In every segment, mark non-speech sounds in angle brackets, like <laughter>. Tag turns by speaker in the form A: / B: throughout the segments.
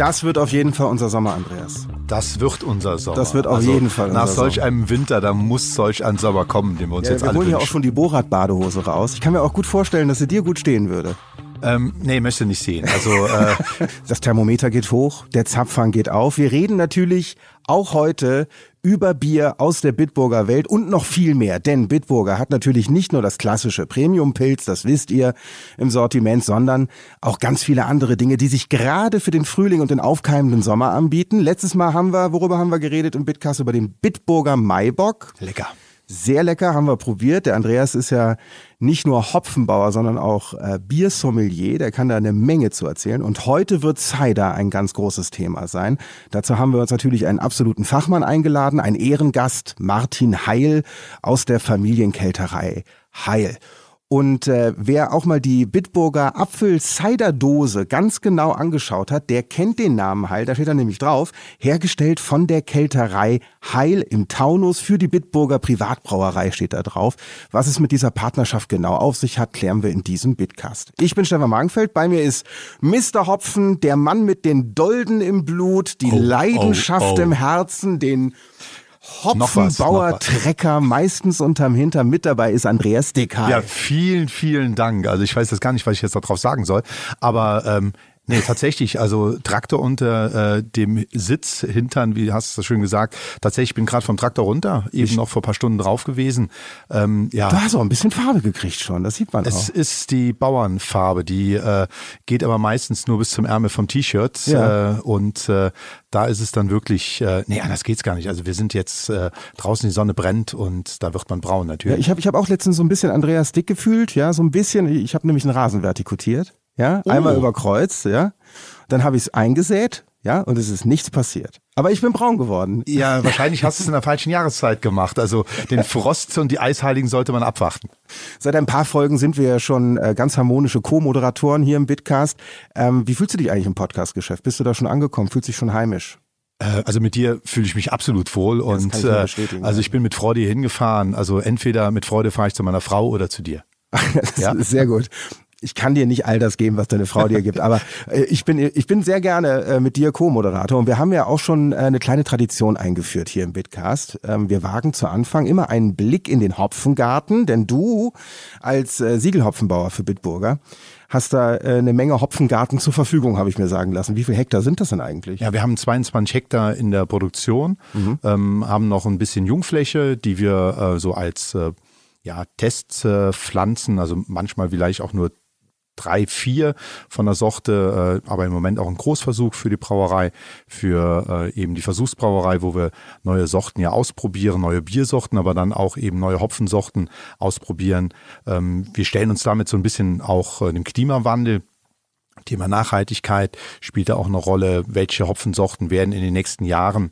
A: Das wird auf jeden Fall unser Sommer, Andreas.
B: Das wird unser Sommer.
A: Das wird auf also jeden Fall
B: unser Nach solch Sommer. einem Winter, da muss solch ein Sommer kommen, den wir uns
A: ja,
B: jetzt
A: wir
B: alle
A: holen
B: ja
A: auch schon die Borat-Badehose raus. Ich kann mir auch gut vorstellen, dass sie dir gut stehen würde.
B: Ähm, nee, möchte nicht sehen. Also äh <laughs>
A: das Thermometer geht hoch, der Zapfhahn geht auf. Wir reden natürlich auch heute über Bier aus der Bitburger Welt und noch viel mehr. Denn Bitburger hat natürlich nicht nur das klassische Premium-Pilz, das wisst ihr, im Sortiment, sondern auch ganz viele andere Dinge, die sich gerade für den Frühling und den aufkeimenden Sommer anbieten. Letztes Mal haben wir, worüber haben wir geredet im Bitcast? Über den Bitburger Maibock.
B: Lecker.
A: Sehr lecker, haben wir probiert. Der Andreas ist ja nicht nur Hopfenbauer, sondern auch äh, Biersommelier. Der kann da eine Menge zu erzählen. Und heute wird Cider ein ganz großes Thema sein. Dazu haben wir uns natürlich einen absoluten Fachmann eingeladen, einen Ehrengast, Martin Heil aus der Familienkälterei Heil. Und äh, wer auch mal die Bitburger Apfel-Cider-Dose ganz genau angeschaut hat, der kennt den Namen Heil, da steht er nämlich drauf, hergestellt von der Kälterei Heil im Taunus für die Bitburger Privatbrauerei steht da drauf. Was es mit dieser Partnerschaft genau auf sich hat, klären wir in diesem Bitcast. Ich bin Stefan Magenfeld, bei mir ist Mr. Hopfen, der Mann mit den Dolden im Blut, die oh, Leidenschaft oh, oh. im Herzen, den Hopfenbauer Trecker, meistens unterm Hintern. Mit dabei ist Andreas Dicker.
B: Ja, vielen, vielen Dank. Also ich weiß jetzt gar nicht, was ich jetzt darauf sagen soll. Aber ähm, Nee, tatsächlich. Also Traktor unter äh, dem Sitz, Hintern, wie hast du das schön gesagt. Tatsächlich, ich bin gerade vom Traktor runter, eben ich noch vor ein paar Stunden drauf gewesen.
A: Ähm, ja. Du hast auch ein bisschen Farbe gekriegt schon, das sieht man
B: es
A: auch.
B: Es ist die Bauernfarbe, die äh, geht aber meistens nur bis zum Ärmel vom T-Shirt. Ja. Äh, und äh, da ist es dann wirklich, äh, nee, anders geht's gar nicht. Also wir sind jetzt äh, draußen, die Sonne brennt und da wird man braun natürlich.
A: Ja, ich habe ich hab auch letztens so ein bisschen Andreas Dick gefühlt, ja, so ein bisschen. Ich habe nämlich einen Rasen vertikutiert ja, oh. einmal über Kreuz, ja. Dann habe ich es eingesät, ja, und es ist nichts passiert. Aber ich bin braun geworden.
B: Ja, <laughs> wahrscheinlich hast du es in der falschen Jahreszeit gemacht. Also den Frost und die Eisheiligen sollte man abwarten.
A: Seit ein paar Folgen sind wir ja schon äh, ganz harmonische Co-Moderatoren hier im Bitcast. Ähm, wie fühlst du dich eigentlich im Podcast-Geschäft? Bist du da schon angekommen? Fühlst du dich schon heimisch?
B: Äh, also mit dir fühle ich mich absolut wohl und ich äh, also ich bin mit Freude hier hingefahren. Also entweder mit Freude fahre ich zu meiner Frau oder zu dir. <laughs>
A: das ja? ist sehr gut ich kann dir nicht all das geben, was deine Frau dir gibt, aber <laughs> äh, ich bin ich bin sehr gerne äh, mit dir Co-Moderator und wir haben ja auch schon äh, eine kleine Tradition eingeführt hier im Bitcast. Ähm, wir wagen zu Anfang immer einen Blick in den Hopfengarten, denn du als äh, Siegelhopfenbauer für Bitburger hast da äh, eine Menge Hopfengarten zur Verfügung, habe ich mir sagen lassen. Wie viele Hektar sind das denn eigentlich?
B: Ja, wir haben 22 Hektar in der Produktion, mhm. ähm, haben noch ein bisschen Jungfläche, die wir äh, so als äh, ja, Testpflanzen, also manchmal vielleicht auch nur drei, vier von der Sorte, äh, aber im Moment auch ein Großversuch für die Brauerei, für äh, eben die Versuchsbrauerei, wo wir neue Sorten ja ausprobieren, neue Biersorten, aber dann auch eben neue Hopfensorten ausprobieren. Ähm, wir stellen uns damit so ein bisschen auch äh, dem Klimawandel Thema Nachhaltigkeit spielt da auch eine Rolle. Welche Hopfensorten werden in den nächsten Jahren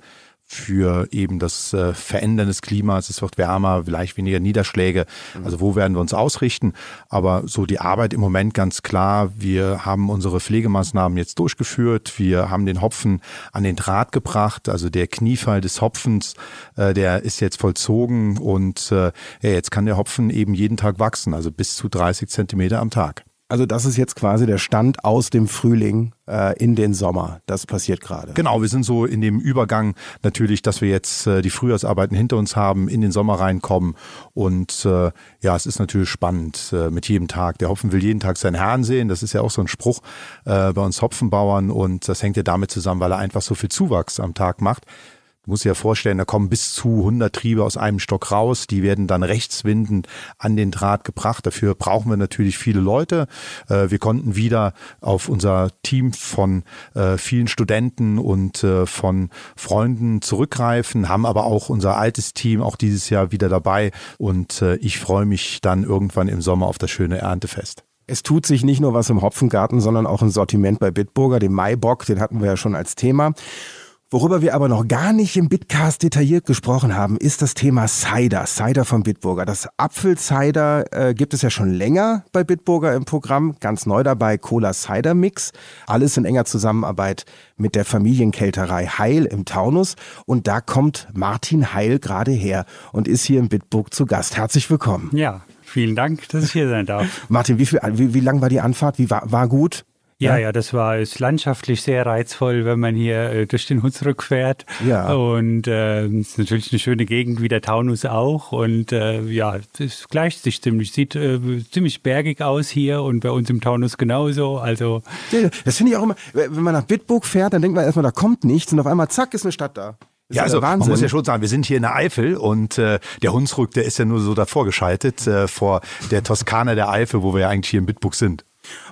B: für eben das äh, Verändern des Klimas. Es wird wärmer, vielleicht weniger Niederschläge. Mhm. Also wo werden wir uns ausrichten? Aber so die Arbeit im Moment ganz klar. Wir haben unsere Pflegemaßnahmen jetzt durchgeführt. Wir haben den Hopfen an den Draht gebracht. Also der Kniefall des Hopfens, äh, der ist jetzt vollzogen und äh, ja, jetzt kann der Hopfen eben jeden Tag wachsen, also bis zu 30 Zentimeter am Tag.
A: Also das ist jetzt quasi der Stand aus dem Frühling äh, in den Sommer. Das passiert gerade.
B: Genau, wir sind so in dem Übergang natürlich, dass wir jetzt äh, die Frühjahrsarbeiten hinter uns haben, in den Sommer reinkommen. Und äh, ja, es ist natürlich spannend äh, mit jedem Tag. Der Hopfen will jeden Tag seinen Herrn sehen. Das ist ja auch so ein Spruch äh, bei uns Hopfenbauern. Und das hängt ja damit zusammen, weil er einfach so viel Zuwachs am Tag macht muss ja vorstellen, da kommen bis zu 100 Triebe aus einem Stock raus. Die werden dann rechtswindend an den Draht gebracht. Dafür brauchen wir natürlich viele Leute. Äh, wir konnten wieder auf unser Team von äh, vielen Studenten und äh, von Freunden zurückgreifen, haben aber auch unser altes Team auch dieses Jahr wieder dabei. Und ich freue mich dann irgendwann im Sommer auf das schöne Erntefest.
A: Es tut sich nicht nur was im Hopfengarten, sondern auch im Sortiment bei Bitburger, dem Maibock, den hatten wir ja schon als Thema. Worüber wir aber noch gar nicht im Bitcast detailliert gesprochen haben, ist das Thema Cider, Cider von Bitburger. Das Apfel-Cider äh, gibt es ja schon länger bei Bitburger im Programm, ganz neu dabei Cola Cider Mix. Alles in enger Zusammenarbeit mit der Familienkälterei Heil im Taunus. Und da kommt Martin Heil gerade her und ist hier in Bitburg zu Gast. Herzlich willkommen.
C: Ja, vielen Dank, dass ich hier sein darf. <laughs>
A: Martin, wie, viel, wie, wie lang war die Anfahrt? Wie war, war gut?
C: Ja, ja, das war ist landschaftlich sehr reizvoll, wenn man hier äh, durch den Hunsrück fährt. Ja. Und äh, ist natürlich eine schöne Gegend wie der Taunus auch. Und äh, ja, es gleicht sich ziemlich, sieht äh, ziemlich bergig aus hier und bei uns im Taunus genauso. Also
A: ja, das finde ich auch immer, wenn man nach Bitburg fährt, dann denkt man erstmal, da kommt nichts und auf einmal zack ist eine Stadt da.
B: Das ja, also Wahnsinn. man muss ja schon sagen, wir sind hier in der Eifel und äh, der Hunsrück, der ist ja nur so davor geschaltet äh, vor der Toskana der Eifel, wo wir ja eigentlich hier in Bitburg sind.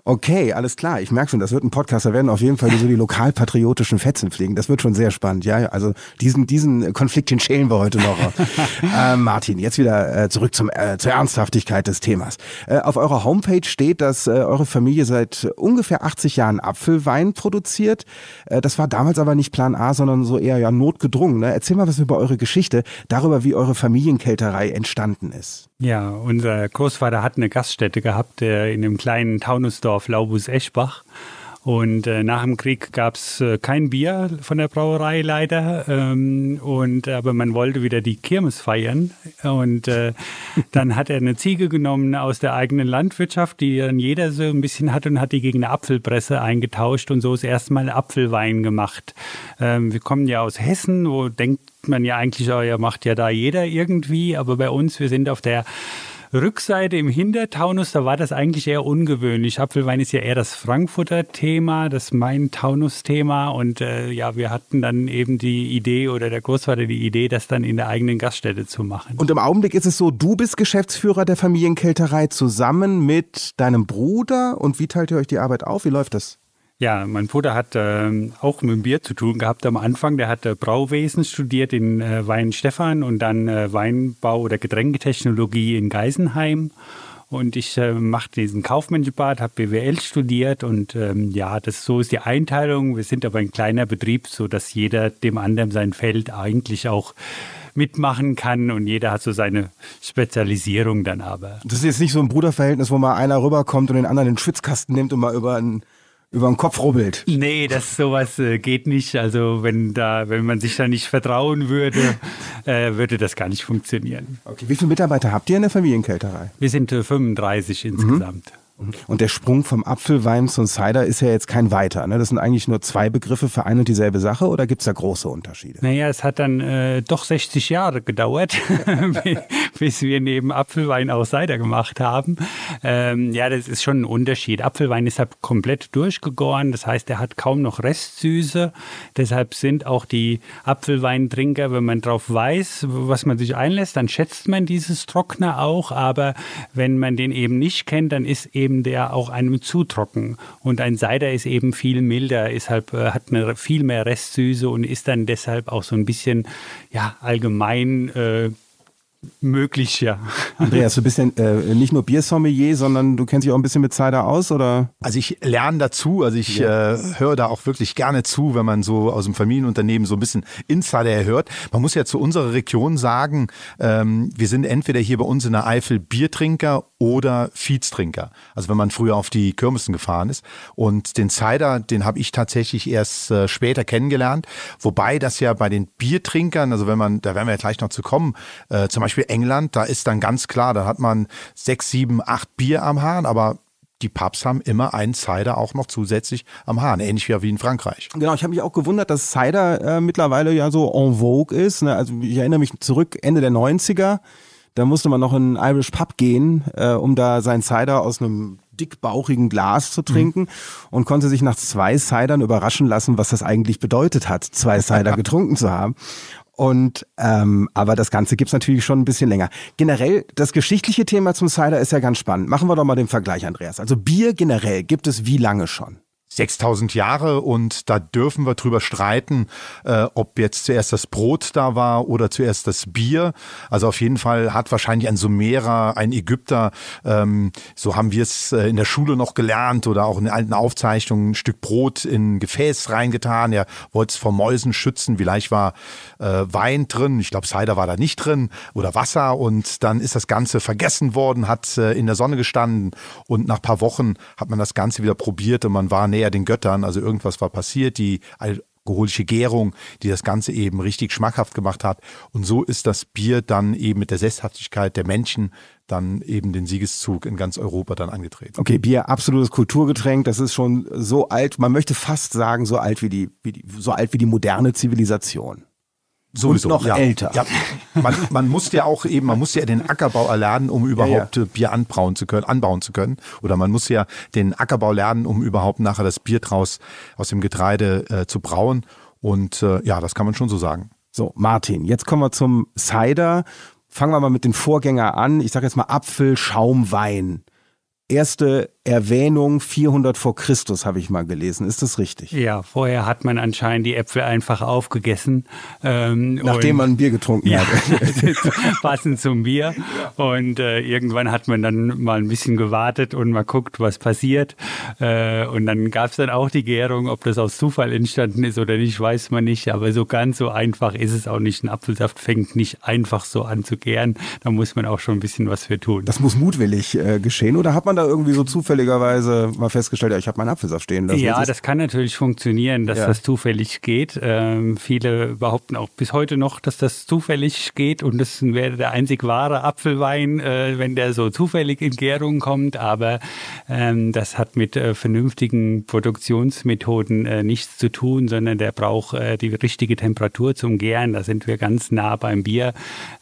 A: Okay, alles klar. Ich merke schon, das wird ein Podcast. Da werden auf jeden Fall so die lokalpatriotischen Fetzen fliegen. Das wird schon sehr spannend. Ja, also diesen, diesen Konflikt, den schälen wir heute noch. <laughs> äh, Martin, jetzt wieder äh, zurück zum, äh, zur Ernsthaftigkeit des Themas. Äh, auf eurer Homepage steht, dass äh, eure Familie seit ungefähr 80 Jahren Apfelwein produziert. Das war damals aber nicht Plan A, sondern so eher ja notgedrungen. Ne? Erzähl mal was über eure Geschichte, darüber, wie eure Familienkälterei entstanden ist.
C: Ja, unser Großvater hat eine Gaststätte gehabt in einem kleinen Taunusdorf Laubus-Eschbach. Und äh, nach dem Krieg gab es äh, kein Bier von der Brauerei leider. Ähm, und aber man wollte wieder die Kirmes feiern. Und äh, <laughs> dann hat er eine Ziege genommen aus der eigenen Landwirtschaft, die dann jeder so ein bisschen hat und hat die gegen eine Apfelpresse eingetauscht und so ist erstmal Apfelwein gemacht. Ähm, wir kommen ja aus Hessen, wo denkt man ja eigentlich, oh, ja, macht ja da jeder irgendwie, aber bei uns, wir sind auf der Rückseite im Hintertaunus, da war das eigentlich eher ungewöhnlich. Apfelwein ist ja eher das Frankfurter Thema, das Main-Taunus-Thema. Und äh, ja, wir hatten dann eben die Idee oder der Großvater die Idee, das dann in der eigenen Gaststätte zu machen.
A: Und im Augenblick ist es so, du bist Geschäftsführer der Familienkälterei zusammen mit deinem Bruder. Und wie teilt ihr euch die Arbeit auf? Wie läuft das?
C: Ja, mein Bruder hat äh, auch mit dem Bier zu tun gehabt am Anfang. Der hat äh, Brauwesen studiert in äh, Weinstefan und dann äh, Weinbau oder Getränketechnologie in Geisenheim. Und ich äh, mache diesen Kaufmännchenbad, habe BWL studiert und ähm, ja, das so ist die Einteilung. Wir sind aber ein kleiner Betrieb, so dass jeder dem anderen sein Feld eigentlich auch mitmachen kann und jeder hat so seine Spezialisierung dann aber.
A: Das ist jetzt nicht so ein Bruderverhältnis, wo mal einer rüberkommt und den anderen den Schwitzkasten nimmt und mal über einen über den Kopf rubbelt.
C: Nee, das sowas äh, geht nicht. Also wenn da, wenn man sich da nicht vertrauen würde, <laughs> äh, würde das gar nicht funktionieren.
A: Okay, wie viele Mitarbeiter habt ihr in der Familienkälterei?
C: Wir sind äh, 35 insgesamt. Mhm.
A: Und der Sprung vom Apfelwein zum Cider ist ja jetzt kein weiter. Ne? Das sind eigentlich nur zwei Begriffe für eine und dieselbe Sache oder gibt es da große Unterschiede?
C: Naja, es hat dann äh, doch 60 Jahre gedauert, <laughs> bis wir neben Apfelwein auch Cider gemacht haben. Ähm, ja, das ist schon ein Unterschied. Apfelwein ist halt komplett durchgegoren, das heißt, er hat kaum noch Restsüße. Deshalb sind auch die Apfelweintrinker, wenn man drauf weiß, was man sich einlässt, dann schätzt man dieses Trockner auch. Aber wenn man den eben nicht kennt, dann ist eben eben der auch einem zu trocken. Und ein Cider ist eben viel milder, ist halt, äh, hat eine viel mehr Restsüße und ist dann deshalb auch so ein bisschen ja, allgemein äh, möglich, ja.
A: Andreas, du bist ja äh, nicht nur Biersommelier, sondern du kennst dich auch ein bisschen mit Cider aus, oder?
B: Also ich lerne dazu, also ich ja. äh, höre da auch wirklich gerne zu, wenn man so aus dem Familienunternehmen so ein bisschen Insider hört. Man muss ja zu unserer Region sagen, ähm, wir sind entweder hier bei uns in der Eifel Biertrinker oder Viehstrinker. Also wenn man früher auf die Kirmessen gefahren ist. Und den Cider, den habe ich tatsächlich erst äh, später kennengelernt. Wobei das ja bei den Biertrinkern, also wenn man, da werden wir ja gleich noch zu kommen, äh, zum Beispiel England, da ist dann ganz klar, da hat man sechs, sieben, acht Bier am Hahn, aber die Pubs haben immer einen Cider auch noch zusätzlich am Hahn, ähnlich wie in Frankreich.
A: Genau, ich habe mich auch gewundert, dass Cider äh, mittlerweile ja so en vogue ist. Ne? Also ich erinnere mich zurück, Ende der 90er da musste man noch in einen Irish Pub gehen, äh, um da sein Cider aus einem dickbauchigen Glas zu trinken mhm. und konnte sich nach zwei Cidern überraschen lassen, was das eigentlich bedeutet hat, zwei Cider <laughs> getrunken zu haben. Und ähm, aber das Ganze gibt's natürlich schon ein bisschen länger. Generell, das geschichtliche Thema zum Cider ist ja ganz spannend. Machen wir doch mal den Vergleich, Andreas. Also Bier generell gibt es wie lange schon?
B: 6000 Jahre und da dürfen wir drüber streiten, äh, ob jetzt zuerst das Brot da war oder zuerst das Bier. Also auf jeden Fall hat wahrscheinlich ein Sumerer, ein Ägypter, ähm, so haben wir es äh, in der Schule noch gelernt oder auch in alten Aufzeichnungen, ein Stück Brot in ein Gefäß reingetan. Er wollte es vor Mäusen schützen. Vielleicht war äh, Wein drin, ich glaube Cider war da nicht drin oder Wasser und dann ist das Ganze vergessen worden, hat äh, in der Sonne gestanden und nach paar Wochen hat man das Ganze wieder probiert und man war näher den Göttern, also irgendwas war passiert, die alkoholische Gärung, die das Ganze eben richtig schmackhaft gemacht hat. Und so ist das Bier dann eben mit der Sesshaftigkeit der Menschen dann eben den Siegeszug in ganz Europa dann angetreten.
A: Okay, Bier, absolutes Kulturgetränk, das ist schon so alt, man möchte fast sagen, so alt wie die, wie die so alt wie die moderne Zivilisation.
B: Sowieso,
A: und noch
B: ja.
A: älter.
B: Ja, man, man muss ja auch eben, man muss ja den Ackerbau erlernen, um überhaupt
A: Ja,
B: äh, Bier anbauen zu können, anbauen zu können. Oder man muss ja den Ackerbau lernen, um überhaupt nachher das Bier draus aus dem Getreide äh, zu brauen. Und äh, ja, das kann man schon so sagen.
A: So, Martin, jetzt kommen wir zum Cider. Fangen wir mal mit den Vorgänger an. Ich sage jetzt mal Apfel, Schaumwein. Erste Erwähnung 400 vor Christus habe ich mal gelesen. Ist das richtig?
C: Ja, vorher hat man anscheinend die Äpfel einfach aufgegessen. Ähm,
A: Nachdem man ein Bier getrunken
C: Ja,
A: hat. <laughs> <laughs>
C: passend zum Bier. Und äh, irgendwann hat man dann mal ein bisschen gewartet und mal guckt, was passiert. Äh, und dann gab es dann auch die Gärung, ob das aus Zufall entstanden ist oder nicht, weiß man nicht. Aber so ganz so einfach ist es auch nicht. Ein Apfelsaft fängt nicht einfach so an zu gären. Da muss man auch schon ein bisschen was für tun.
A: Das muss mutwillig äh, geschehen. Oder hat man da irgendwie so zufälligerweise mal festgestellt, ja, ich habe meinen Apfelsaft stehen lassen?
C: Ja, das kann natürlich funktionieren, dass
A: Ja.
C: das zufällig geht. Ähm, viele behaupten auch bis heute noch, dass das zufällig geht und das wäre der einzig wahre Apfelwein, äh, wenn der so zufällig in Gärung kommt. Aber ähm, das hat mit äh, vernünftigen Produktionsmethoden äh, nichts zu tun, sondern der braucht äh, die richtige Temperatur zum Gären. Da sind wir ganz nah beim Bier.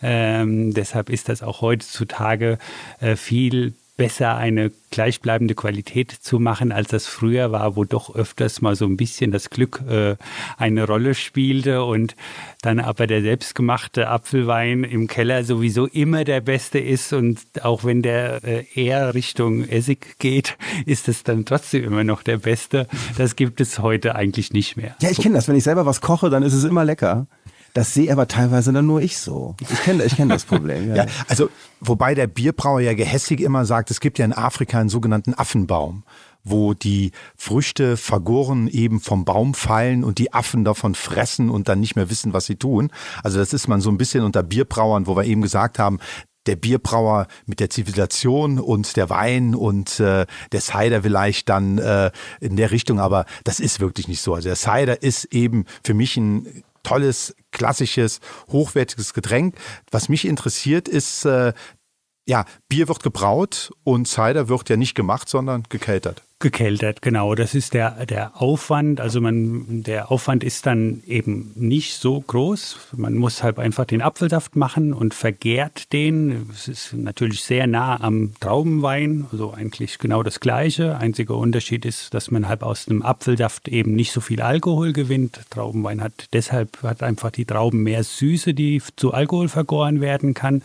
C: Ähm, deshalb ist das auch heutzutage äh, viel besser eine gleichbleibende Qualität zu machen, als das früher war, wo doch öfters mal so ein bisschen das Glück äh, eine Rolle spielte und dann aber der selbstgemachte Apfelwein im Keller sowieso immer der beste ist und auch wenn der äh, eher Richtung Essig geht, <laughs> ist es dann trotzdem immer noch der beste. Das gibt es heute eigentlich nicht mehr.
A: Ja, ich kenne das. Wenn ich selber was koche, dann ist es immer lecker. Das sehe aber teilweise dann nur ich so. Ich kenne ich kenn das Problem. <laughs> Ja.
B: Ja, also wobei der Bierbrauer ja gehässig immer sagt, es gibt ja in Afrika einen sogenannten Affenbaum, wo die Früchte vergoren eben vom Baum fallen und die Affen davon fressen und dann nicht mehr wissen, was sie tun. Also das ist man so ein bisschen unter Bierbrauern, wo wir eben gesagt haben, der Bierbrauer mit der Zivilisation und der Wein und äh, der Cider vielleicht dann äh, in der Richtung, aber das ist wirklich nicht so. Also der Cider ist eben für mich ein tolles, klassisches, hochwertiges Getränk. Was mich interessiert ist, äh, ja, Bier wird gebraut und Cider wird ja nicht gemacht, sondern gekeltert.
C: Gekeltert, genau. Das ist der, der Aufwand. Also man, der Aufwand ist dann eben nicht so groß. Man muss halt einfach den Apfelsaft machen und vergärt den. Es ist natürlich sehr nah am Traubenwein, also eigentlich genau das Gleiche. Einziger Unterschied ist, dass man halt aus dem Apfelsaft eben nicht so viel Alkohol gewinnt. Traubenwein hat deshalb hat einfach die Trauben mehr Süße, die zu Alkohol vergoren werden kann.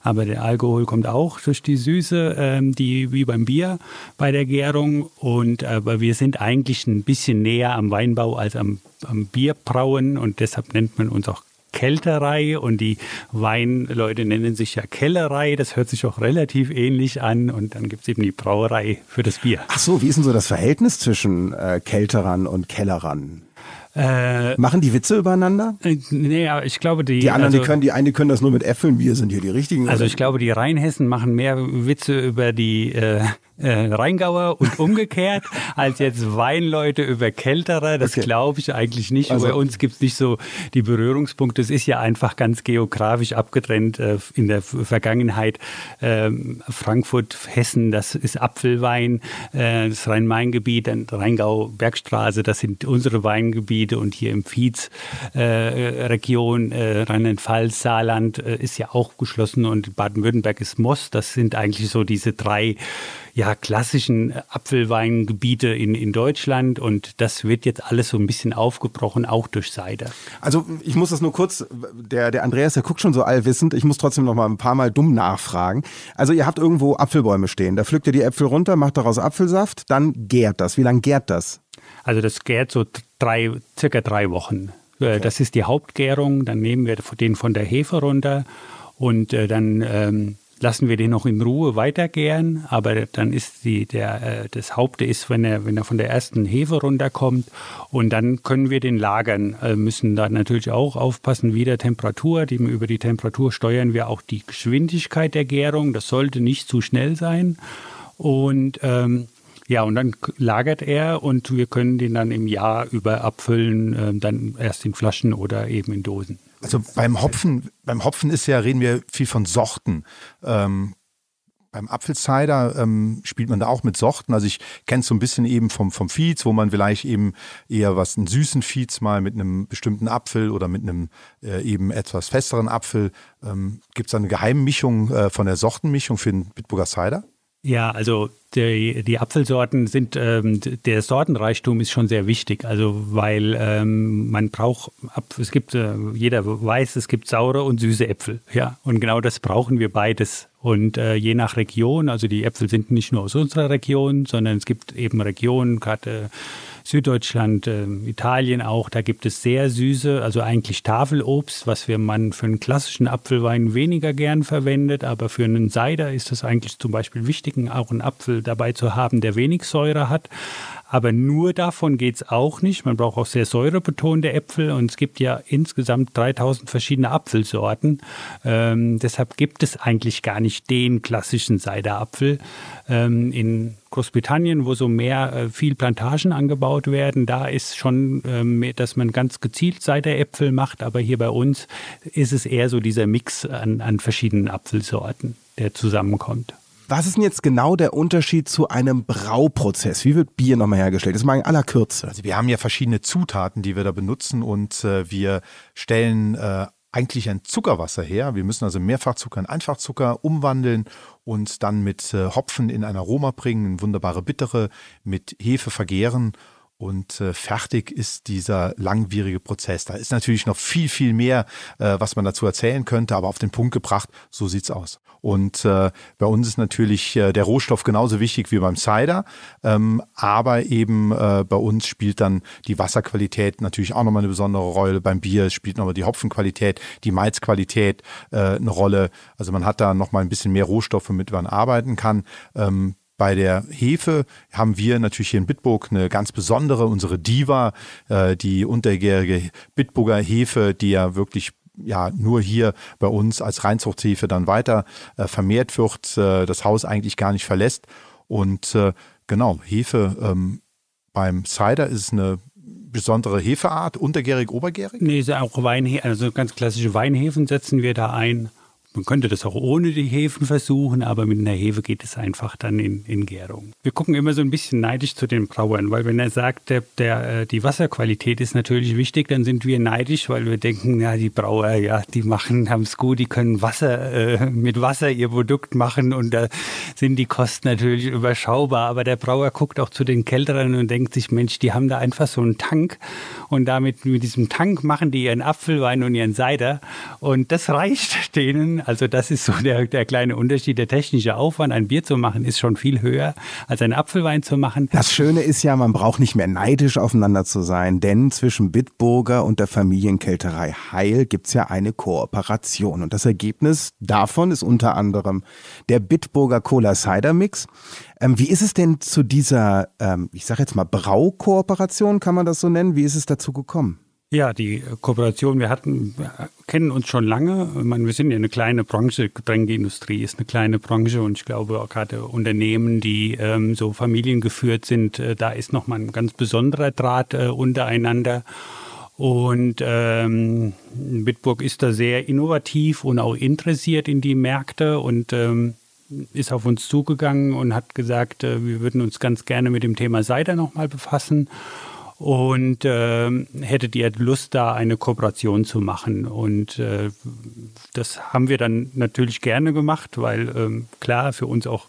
C: Aber der Alkohol kommt auch durch die Süße, ähm, die wie beim Bier bei der Gärung. Und aber wir sind eigentlich ein bisschen näher am Weinbau als am, am Bierbrauen und deshalb nennt man uns auch Kälterei und die Weinleute nennen sich ja Kellerei. Das hört sich auch relativ ähnlich an. Und dann gibt es eben die Brauerei für das Bier.
A: Ach so, wie ist denn so das Verhältnis zwischen äh, Kälterern und Kellerern?
C: Äh,
A: Machen die Witze übereinander?
C: äh, nee, aber ich glaube, die,
A: Die anderen,
C: also,
A: die können, die einen die können das nur mit Äpfeln, wir sind hier die richtigen.
C: Also
A: oder?
C: ich glaube, die Rheinhessen machen mehr Witze über die äh, äh, Rheingauer und <laughs> umgekehrt, als jetzt Weinleute über Kälterer. Das
A: Okay.
C: glaube ich eigentlich nicht.
A: Also-
C: Bei uns gibt es nicht so die Berührungspunkte. Es ist ja einfach ganz geografisch abgetrennt äh, in der Vergangenheit. Ähm, Frankfurt, Hessen, das ist Apfelwein. Äh, das Rhein-Main-Gebiet, dann Rheingau, Bergstraße, das sind unsere Weingebiete. Und hier im Viez äh, Region äh, Rheinland-Pfalz, Saarland äh, ist ja auch geschlossen und Baden-Württemberg ist Moss. Das sind eigentlich so diese drei ja, klassischen Apfelweingebiete in, in Deutschland und das wird jetzt alles so ein bisschen aufgebrochen, auch durch Cider.
A: Also ich muss das nur kurz, der, der Andreas, der guckt schon so allwissend, ich muss trotzdem noch mal ein paar Mal dumm nachfragen. Also ihr habt irgendwo Apfelbäume stehen, da pflückt ihr die Äpfel runter, macht daraus Apfelsaft, dann gärt das. Wie lange gärt das?
C: Also das gärt so drei, circa drei Wochen. Äh, Das ist die Hauptgärung, dann nehmen wir den von der Hefe runter und äh, dann ähm, lassen wir den noch in Ruhe weitergären, aber dann ist die, der, äh, das Haupte ist, wenn er, wenn er von der ersten Hefe runterkommt und dann können wir den lagern, äh, müssen da natürlich auch aufpassen, wie der Temperatur, die, über die Temperatur steuern wir auch die Geschwindigkeit der Gärung, das sollte nicht zu schnell sein. Und ähm, Ja, und dann lagert er und wir können den dann im Jahr über abfüllen, äh, dann erst in Flaschen oder eben in Dosen.
B: Also beim Hopfen, beim Hopfen ist ja, reden wir viel von Sorten. Ähm, beim Apfelcider ähm, spielt man da auch mit Sorten. Also ich kenne es so ein bisschen eben vom, vom Fietz, wo man vielleicht eben eher was, einen süßen Fietz mal mit einem bestimmten Apfel oder mit einem äh, eben etwas festeren Apfel. Ähm, Gibt es da eine Geheimmischung äh, von der Sortenmischung für den Bitburger Cider?
C: Ja, also die, die Apfelsorten sind, ähm, der Sortenreichtum ist schon sehr wichtig. Also weil ähm, man braucht, es gibt, äh, jeder weiß, es gibt saure und süße Äpfel. Ja, und genau das brauchen wir beides. Und äh, je nach Region, also die Äpfel sind nicht nur aus unserer Region, sondern es gibt eben Regionen, gerade Süddeutschland, äh, Italien auch, da gibt es sehr süße, also eigentlich Tafelobst, was wir man für einen klassischen Apfelwein weniger gern verwendet, aber für einen Cider ist es eigentlich zum Beispiel wichtig, auch einen Apfel dabei zu haben, der wenig Säure hat. Aber nur davon geht es auch nicht. Man braucht auch sehr säurebetonte Äpfel und es gibt ja insgesamt 3000 verschiedene Apfelsorten. Ähm, deshalb gibt es eigentlich gar nicht den klassischen Ciderapfel. Ähm, in Großbritannien, wo so mehr äh, viel Plantagen angebaut werden, da ist schon, ähm, dass man ganz gezielt Cideräpfel macht. Aber hier bei uns ist es eher so dieser Mix an, an verschiedenen Apfelsorten, der zusammenkommt.
A: Was ist denn jetzt genau der Unterschied zu einem Brauprozess? Wie wird Bier nochmal hergestellt? Das ist mal in aller Kürze.
B: Also wir haben ja verschiedene Zutaten, die wir da benutzen und äh, wir stellen äh, eigentlich ein Zuckerwasser her. Wir müssen also Mehrfachzucker in Einfachzucker umwandeln und dann mit äh, Hopfen in ein Aroma bringen, in wunderbare Bittere, mit Hefe vergären und äh, fertig ist dieser langwierige Prozess. Da ist natürlich noch viel, viel mehr, äh, was man dazu erzählen könnte, aber auf den Punkt gebracht, so sieht's aus. Und äh, bei uns ist natürlich äh, der Rohstoff genauso wichtig wie beim Cider, ähm, aber eben äh, bei uns spielt dann die Wasserqualität natürlich auch nochmal eine besondere Rolle. Beim Bier spielt nochmal die Hopfenqualität, die Malzqualität äh, eine Rolle. Also man hat da nochmal ein bisschen mehr Rohstoffe, mit man arbeiten kann. Ähm, bei der Hefe haben wir natürlich hier in Bitburg eine ganz besondere, unsere Diva, äh, die untergärige Bitburger Hefe, die ja wirklich ja nur hier bei uns als Reinzuchthefe dann weiter äh, vermehrt wird, äh, das Haus eigentlich gar nicht verlässt. Und äh, genau, Hefe ähm, beim Cider ist eine besondere Hefeart, untergärig, obergärig?
C: Nee, ist auch Weinhefen, also ganz klassische Weinhefen setzen wir da ein. Man könnte das auch ohne die Hefen versuchen, aber mit einer Hefe geht es einfach dann in, in Gärung. Wir gucken immer so ein bisschen neidisch zu den Brauern, weil wenn er sagt, der, der, äh, die Wasserqualität ist natürlich wichtig, dann sind wir neidisch, weil wir denken, ja, die Brauer, ja, die machen, haben es gut, die können Wasser, äh, mit Wasser ihr Produkt machen und da sind die Kosten natürlich überschaubar. Aber der Brauer guckt auch zu den Kälteren und denkt sich, Mensch, die haben da einfach so einen Tank und damit mit diesem Tank machen die ihren Apfelwein und ihren Cider und das reicht denen also das ist so der, der kleine Unterschied. Der technische Aufwand, ein Bier zu machen, ist schon viel höher, als einen Apfelwein zu machen.
A: Das Schöne ist ja, man braucht nicht mehr neidisch aufeinander zu sein, denn zwischen Bitburger und der Familienkälterei Heil gibt es ja eine Kooperation. Und das Ergebnis davon ist unter anderem der Bitburger Cola Cider Mix. Ähm, wie ist es denn zu dieser, ähm, ich sage jetzt mal, Braukooperation, kann man das so nennen? Wie ist es dazu gekommen?
C: Ja, die Kooperation, wir hatten, wir kennen uns schon lange. Ich meine, wir sind ja eine kleine Branche, Getränkeindustrie ist eine kleine Branche und ich glaube auch gerade Unternehmen, die ähm, so familiengeführt sind, äh, da ist nochmal ein ganz besonderer Draht äh, untereinander. Und ähm, Bitburg ist da sehr innovativ und auch interessiert in die Märkte und ähm, ist auf uns zugegangen und hat gesagt, äh, wir würden uns ganz gerne mit dem Thema Cider nochmal befassen und äh, hättet ihr Lust, da eine Kooperation zu machen. Und äh, das haben wir dann natürlich gerne gemacht, weil ähm, klar, für uns auch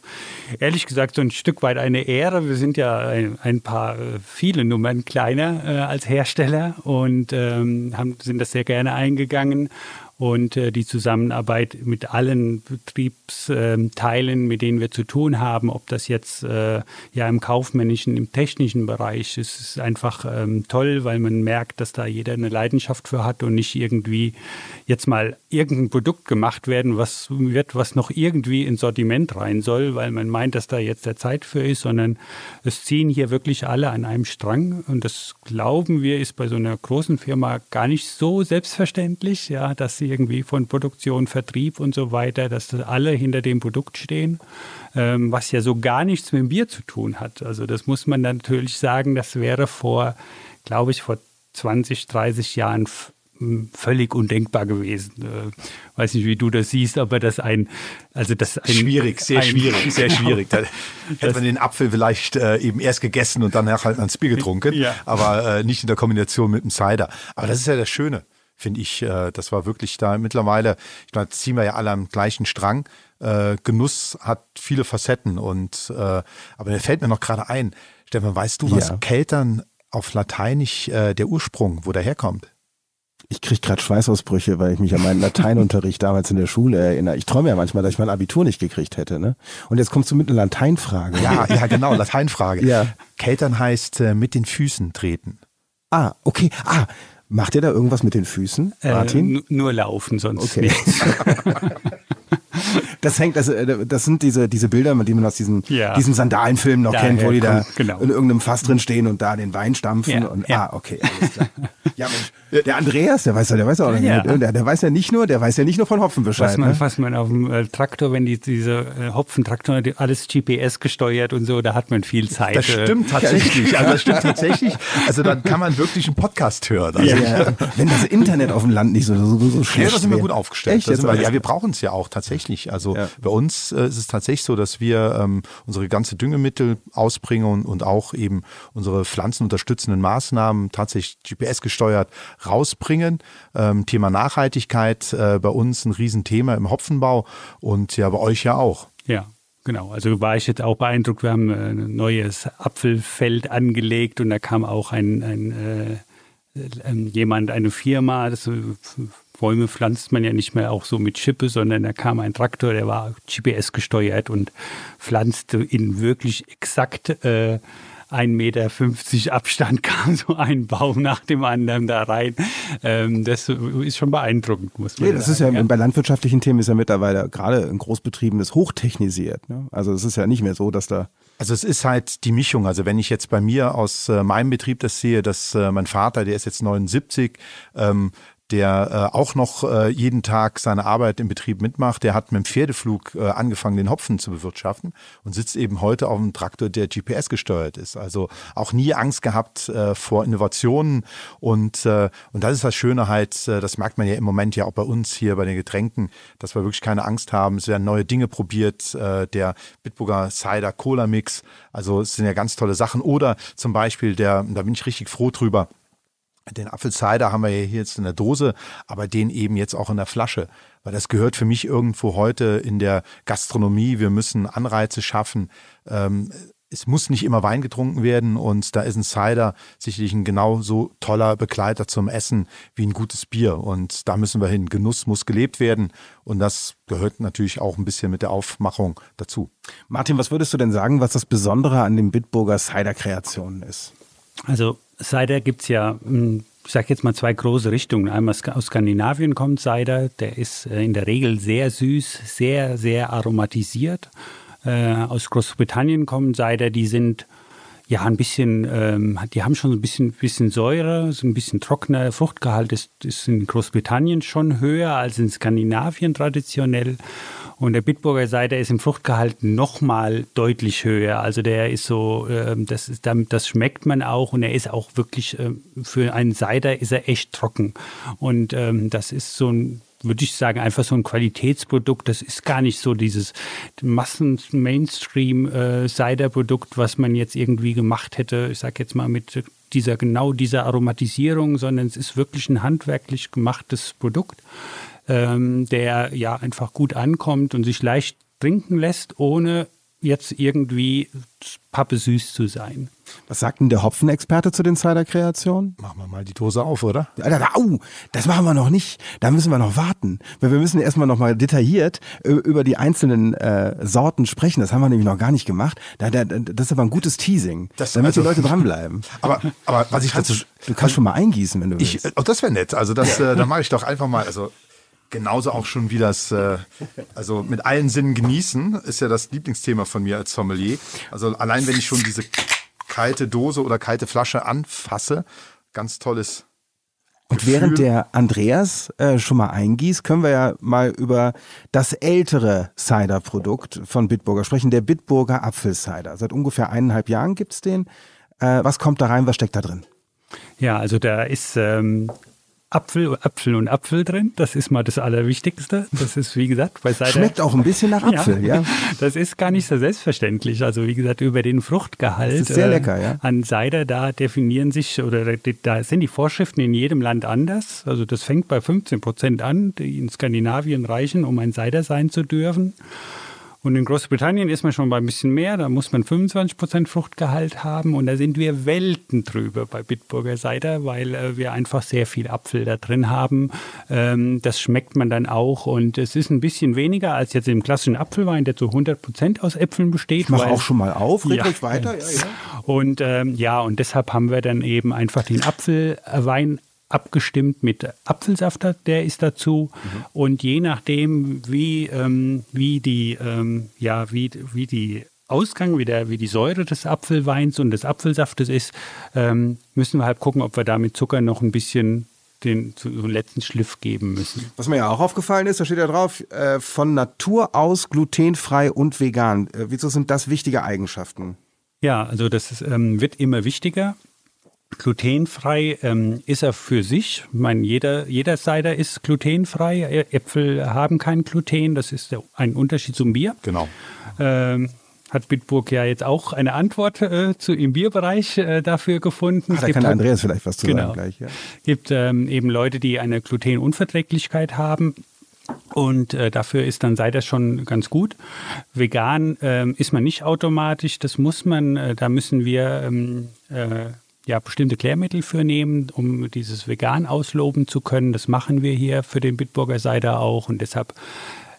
C: ehrlich gesagt so ein Stück weit eine Ehre. Wir sind ja ein, ein paar, äh, viele Nummern kleiner äh, als Hersteller und ähm, haben, sind das sehr gerne eingegangen und äh, die Zusammenarbeit mit allen Betriebsteilen, mit denen wir zu tun haben, ob das jetzt äh, ja im kaufmännischen, im technischen Bereich ist, ist einfach ähm, toll, weil man merkt, dass da jeder eine Leidenschaft für hat und nicht irgendwie jetzt mal irgendein Produkt gemacht werden, was wird, was noch irgendwie ins Sortiment rein soll, weil man meint, dass da jetzt der Zeit für ist, sondern es ziehen hier wirklich alle an einem Strang und das glauben wir ist bei so einer großen Firma gar nicht so selbstverständlich, ja, dass sie irgendwie von Produktion, Vertrieb und so weiter, dass alle hinter dem Produkt stehen, ähm, was ja so gar nichts mit dem Bier zu tun hat. Also das muss man natürlich sagen, das wäre vor, glaube ich, vor 20, 30 Jahren völlig undenkbar gewesen. Äh, weiß nicht, wie du das siehst, aber das ein, also das ein,
B: schwierig, sehr
C: ein,
B: schwierig, <laughs> sehr genau, schwierig. Da hätte man den Apfel vielleicht äh, eben erst gegessen und danach halt ans Bier getrunken, ja. aber äh, nicht in der Kombination mit dem Cider. Aber das ist ja das Schöne, finde ich. Äh, das war wirklich da mittlerweile. Ich glaube, ziehen wir ja alle am gleichen Strang. Äh, Genuss hat viele Facetten und äh, aber der fällt mir noch gerade ein. Stefan, weißt du, was ja. Keltern auf Lateinisch äh, der Ursprung, wo der herkommt?
A: Ich kriege gerade Schweißausbrüche, weil ich mich an meinen Lateinunterricht <laughs> damals in der Schule erinnere. Ich träume ja manchmal, dass ich mein Abitur nicht gekriegt hätte. Ne? Und jetzt kommst du mit einer Lateinfrage.
B: Ja, ja, genau, Lateinfrage. <laughs> ja. Keltern heißt äh, mit den Füßen treten.
A: Ah, okay. Ah, macht ihr da irgendwas mit den Füßen, äh, Martin?
C: Äh, nur laufen, sonst okay. nichts. <laughs>
A: das hängt, das, äh, das sind diese, diese Bilder, die man aus diesen, ja. diesen Sandalenfilmen noch Daher kennt, wo die da genau. in irgendeinem Fass drin stehen und da den Wein stampfen. Ja, und, ja. Ah, okay, alles klar. Ja, Mensch, der Andreas, der weiß ja, der weiß auch, ja. Der, der, weiß ja nicht nur, der weiß ja nicht nur von Hopfen Bescheid.
C: Was man, ne? was man auf dem äh, Traktor, wenn die, diese äh, Hopfentraktor, die, alles GPS gesteuert und so, da hat man viel Zeit.
B: Das stimmt tatsächlich. Also das stimmt tatsächlich. Also dann kann man wirklich einen Podcast hören. Also,
A: ja, wenn das Internet auf dem Land nicht so, so, so schlecht
B: Ja, da sind wir gut aufgestellt. Echt? Wir, ja, wir brauchen es ja auch tatsächlich. Also ja. bei uns äh, ist es tatsächlich so, dass wir ähm, unsere ganze Düngemittel ausbringen und, und auch eben unsere pflanzenunterstützenden Maßnahmen tatsächlich GPS gesteuert rausbringen. Ähm, Thema Nachhaltigkeit äh, bei uns ein Riesenthema im Hopfenbau und ja bei euch ja auch.
C: Ja, Genau, also war ich jetzt auch beeindruckt. Wir haben ein neues Apfelfeld angelegt und da kam auch ein, ein äh, ähm, jemand, eine Firma, das, Bäume pflanzt man ja nicht mehr auch so mit Chippe, sondern da kam ein Traktor, der war GPS gesteuert und pflanzte in wirklich exakt äh, 1,50 Meter Abstand <laughs> kam so ein Baum nach dem anderen da rein. Ähm, das ist schon beeindruckend, muss man
A: nee, das sagen. ist ja, bei landwirtschaftlichen Themen ist ja mittlerweile gerade in Großbetrieben das hochtechnisiert. Ne? Also es ist ja nicht mehr so, dass da
B: also es ist halt die Mischung. Also wenn ich jetzt bei mir aus äh, meinem Betrieb das sehe, dass äh, mein Vater, der ist jetzt 79, ähm, der äh, auch noch äh, jeden Tag seine Arbeit im Betrieb mitmacht. Der hat mit dem Pferdeflug äh, angefangen, den Hopfen zu bewirtschaften und sitzt eben heute auf einem Traktor, der GPS gesteuert ist. Also auch nie Angst gehabt äh, vor Innovationen und äh, und das ist das Schöne halt. Äh, das merkt man ja im Moment ja auch bei uns hier bei den Getränken, dass wir wirklich keine Angst haben. Es werden neue Dinge probiert. Äh, der Bitburger Cider Cola Mix. Also es sind ja ganz tolle Sachen. Oder zum Beispiel der, da bin ich richtig froh drüber den Apfelcider haben wir ja hier jetzt in der Dose, aber den eben jetzt auch in der Flasche. Weil das gehört für mich irgendwo heute in der Gastronomie. Wir müssen Anreize schaffen. Ähm, es muss nicht immer Wein getrunken werden und da ist ein Cider sicherlich ein genauso toller Begleiter zum Essen wie ein gutes Bier. Und da müssen wir hin. Genuss muss gelebt werden und das gehört natürlich auch ein bisschen mit der Aufmachung dazu.
A: Martin, was würdest du denn sagen, was das Besondere an den Bitburger Cider-Kreationen ist?
C: Also Cider gibt es ja, hm, ich sage jetzt mal zwei große Richtungen. Einmal aus Skandinavien kommt Cider, der ist äh, in der Regel sehr süß, sehr, sehr aromatisiert. Äh, aus Großbritannien kommen Cider, die sind ja ein bisschen, ähm, die haben schon ein bisschen, bisschen Säure, so ein bisschen trockener Fruchtgehalt ist, ist in Großbritannien schon höher als in Skandinavien traditionell. Und der Bitburger Cider ist im Fruchtgehalt nochmal deutlich höher. Also der ist so, ähm, das, ist, das schmeckt man auch und er ist auch wirklich, ähm, für einen Cider ist er echt trocken. Und ähm, das ist so ein würde ich sagen, einfach so ein Qualitätsprodukt. Das ist gar nicht so dieses Massen-Mainstream-Cider-Produkt, was man jetzt irgendwie gemacht hätte, ich sage jetzt mal mit dieser genau dieser Aromatisierung, sondern es ist wirklich ein handwerklich gemachtes Produkt ähm, der ja einfach gut ankommt und sich leicht trinken lässt, ohne jetzt irgendwie Pappe süß zu sein.
A: Was sagt denn der Hopfenexperte zu den Cider-Kreationen?
B: Machen wir mal die Dose auf, oder?
A: Au, das machen wir noch nicht. Da müssen wir noch warten. Weil wir müssen erstmal noch mal detailliert über die einzelnen äh, Sorten sprechen. Das haben wir nämlich noch gar nicht gemacht. Da, da, das ist aber ein gutes Teasing, das, damit also, die Leute <laughs> dranbleiben.
B: Aber, aber was ich dazu...
A: Du kannst schon mal eingießen, wenn du
B: ich, willst. Oh, das wäre nett. Also das, äh, da mache ich doch einfach mal... Also genauso auch schon wie das, äh, also mit allen Sinnen genießen, ist ja das Lieblingsthema von mir als Sommelier. Also allein wenn ich schon diese kalte Dose oder kalte Flasche anfasse, ganz tolles
A: Und während der Andreas äh, schon mal eingießt, können wir ja mal über das ältere Cider-Produkt von Bitburger sprechen, der Bitburger Apfelcider. Seit ungefähr eineinhalb Jahren gibt's den. Äh, was kommt da rein, was steckt da drin?
C: Ja, also da ist ähm, Apfel, Apfel und Apfel drin. Das ist mal das Allerwichtigste. Das ist, wie gesagt, bei Cider.
A: Schmeckt auch ein bisschen nach Apfel, ja. ja. <laughs>
C: Das ist gar nicht so selbstverständlich. Also, wie gesagt, über den Fruchtgehalt
A: das ist sehr äh, lecker, ja.
C: an Cider, da definieren sich oder da sind die Vorschriften in jedem Land anders. Also, das fängt bei 15 Prozent an, die in Skandinavien reichen, um ein Cider sein zu dürfen. Und in Großbritannien ist man schon bei ein bisschen mehr, da muss man 25% Fruchtgehalt haben und da sind wir Welten drüber bei Bitburger Cider, weil äh, wir einfach sehr viel Apfel da drin haben. Ähm, das schmeckt man dann auch und es ist ein bisschen weniger als jetzt im klassischen Apfelwein, der zu 100% aus Äpfeln besteht.
A: Ich mache auch schon mal auf, red ja, weiter. Ja, ja.
C: Und ähm, ja, und deshalb haben wir dann eben einfach den Apfelwein abgestimmt mit Apfelsaft, der ist dazu. Mhm. Und je nachdem, wie, ähm, wie die, ähm, ja, wie, wie die Ausgang, wie, der, wie die Säure des Apfelweins und des Apfelsaftes ist, ähm, müssen wir halt gucken, ob wir da mit Zucker noch ein bisschen den, so einen letzten Schliff geben müssen.
A: Was mir ja auch aufgefallen ist, da steht ja drauf, äh, von Natur aus glutenfrei und vegan. Äh, wieso sind das wichtige Eigenschaften?
C: Ja, also das ist, ähm, wird immer wichtiger. Glutenfrei ähm, ist er für sich. Ich meine, jeder, jeder Cider ist glutenfrei. Äpfel haben kein Gluten. Das ist der, ein Unterschied zum Bier.
B: Genau.
C: Ähm, hat Bitburg ja jetzt auch eine Antwort äh, zu im Bierbereich äh, dafür gefunden.
A: Ah, da kann halt, Andreas vielleicht was zu genau, sagen gleich.
C: Ja. gibt ähm, eben Leute, die eine Glutenunverträglichkeit haben. Und äh, dafür ist dann sei das schon ganz gut. Vegan ähm, ist man nicht automatisch, das muss man, äh, da müssen wir ähm, äh, ja, bestimmte Klärmittel für nehmen, um dieses vegan ausloben zu können. Das machen wir hier für den Bitburger Cider auch und deshalb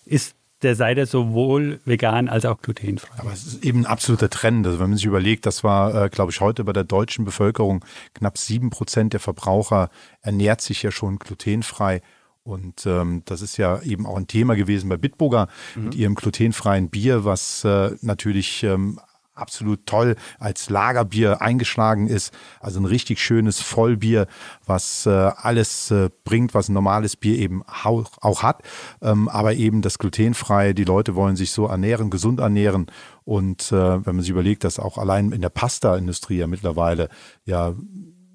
C: ist der Cider sowohl vegan als auch glutenfrei.
B: Aber es ist eben ein absoluter Trend. Also wenn man sich überlegt, das war, äh, glaube ich, heute bei der deutschen Bevölkerung knapp sieben Prozent der Verbraucher ernährt sich ja schon glutenfrei. Und ähm, das ist ja eben auch ein Thema gewesen bei Bitburger mhm. mit ihrem glutenfreien Bier, was äh, natürlich ähm, absolut toll als Lagerbier eingeschlagen ist. Also ein richtig schönes Vollbier, was äh, alles äh, bringt, was ein normales Bier eben auch, auch hat. Ähm, aber eben das glutenfreie, die Leute wollen sich so ernähren, gesund ernähren. Und äh, wenn man sich überlegt, dass auch allein in der Pasta-Industrie ja mittlerweile ja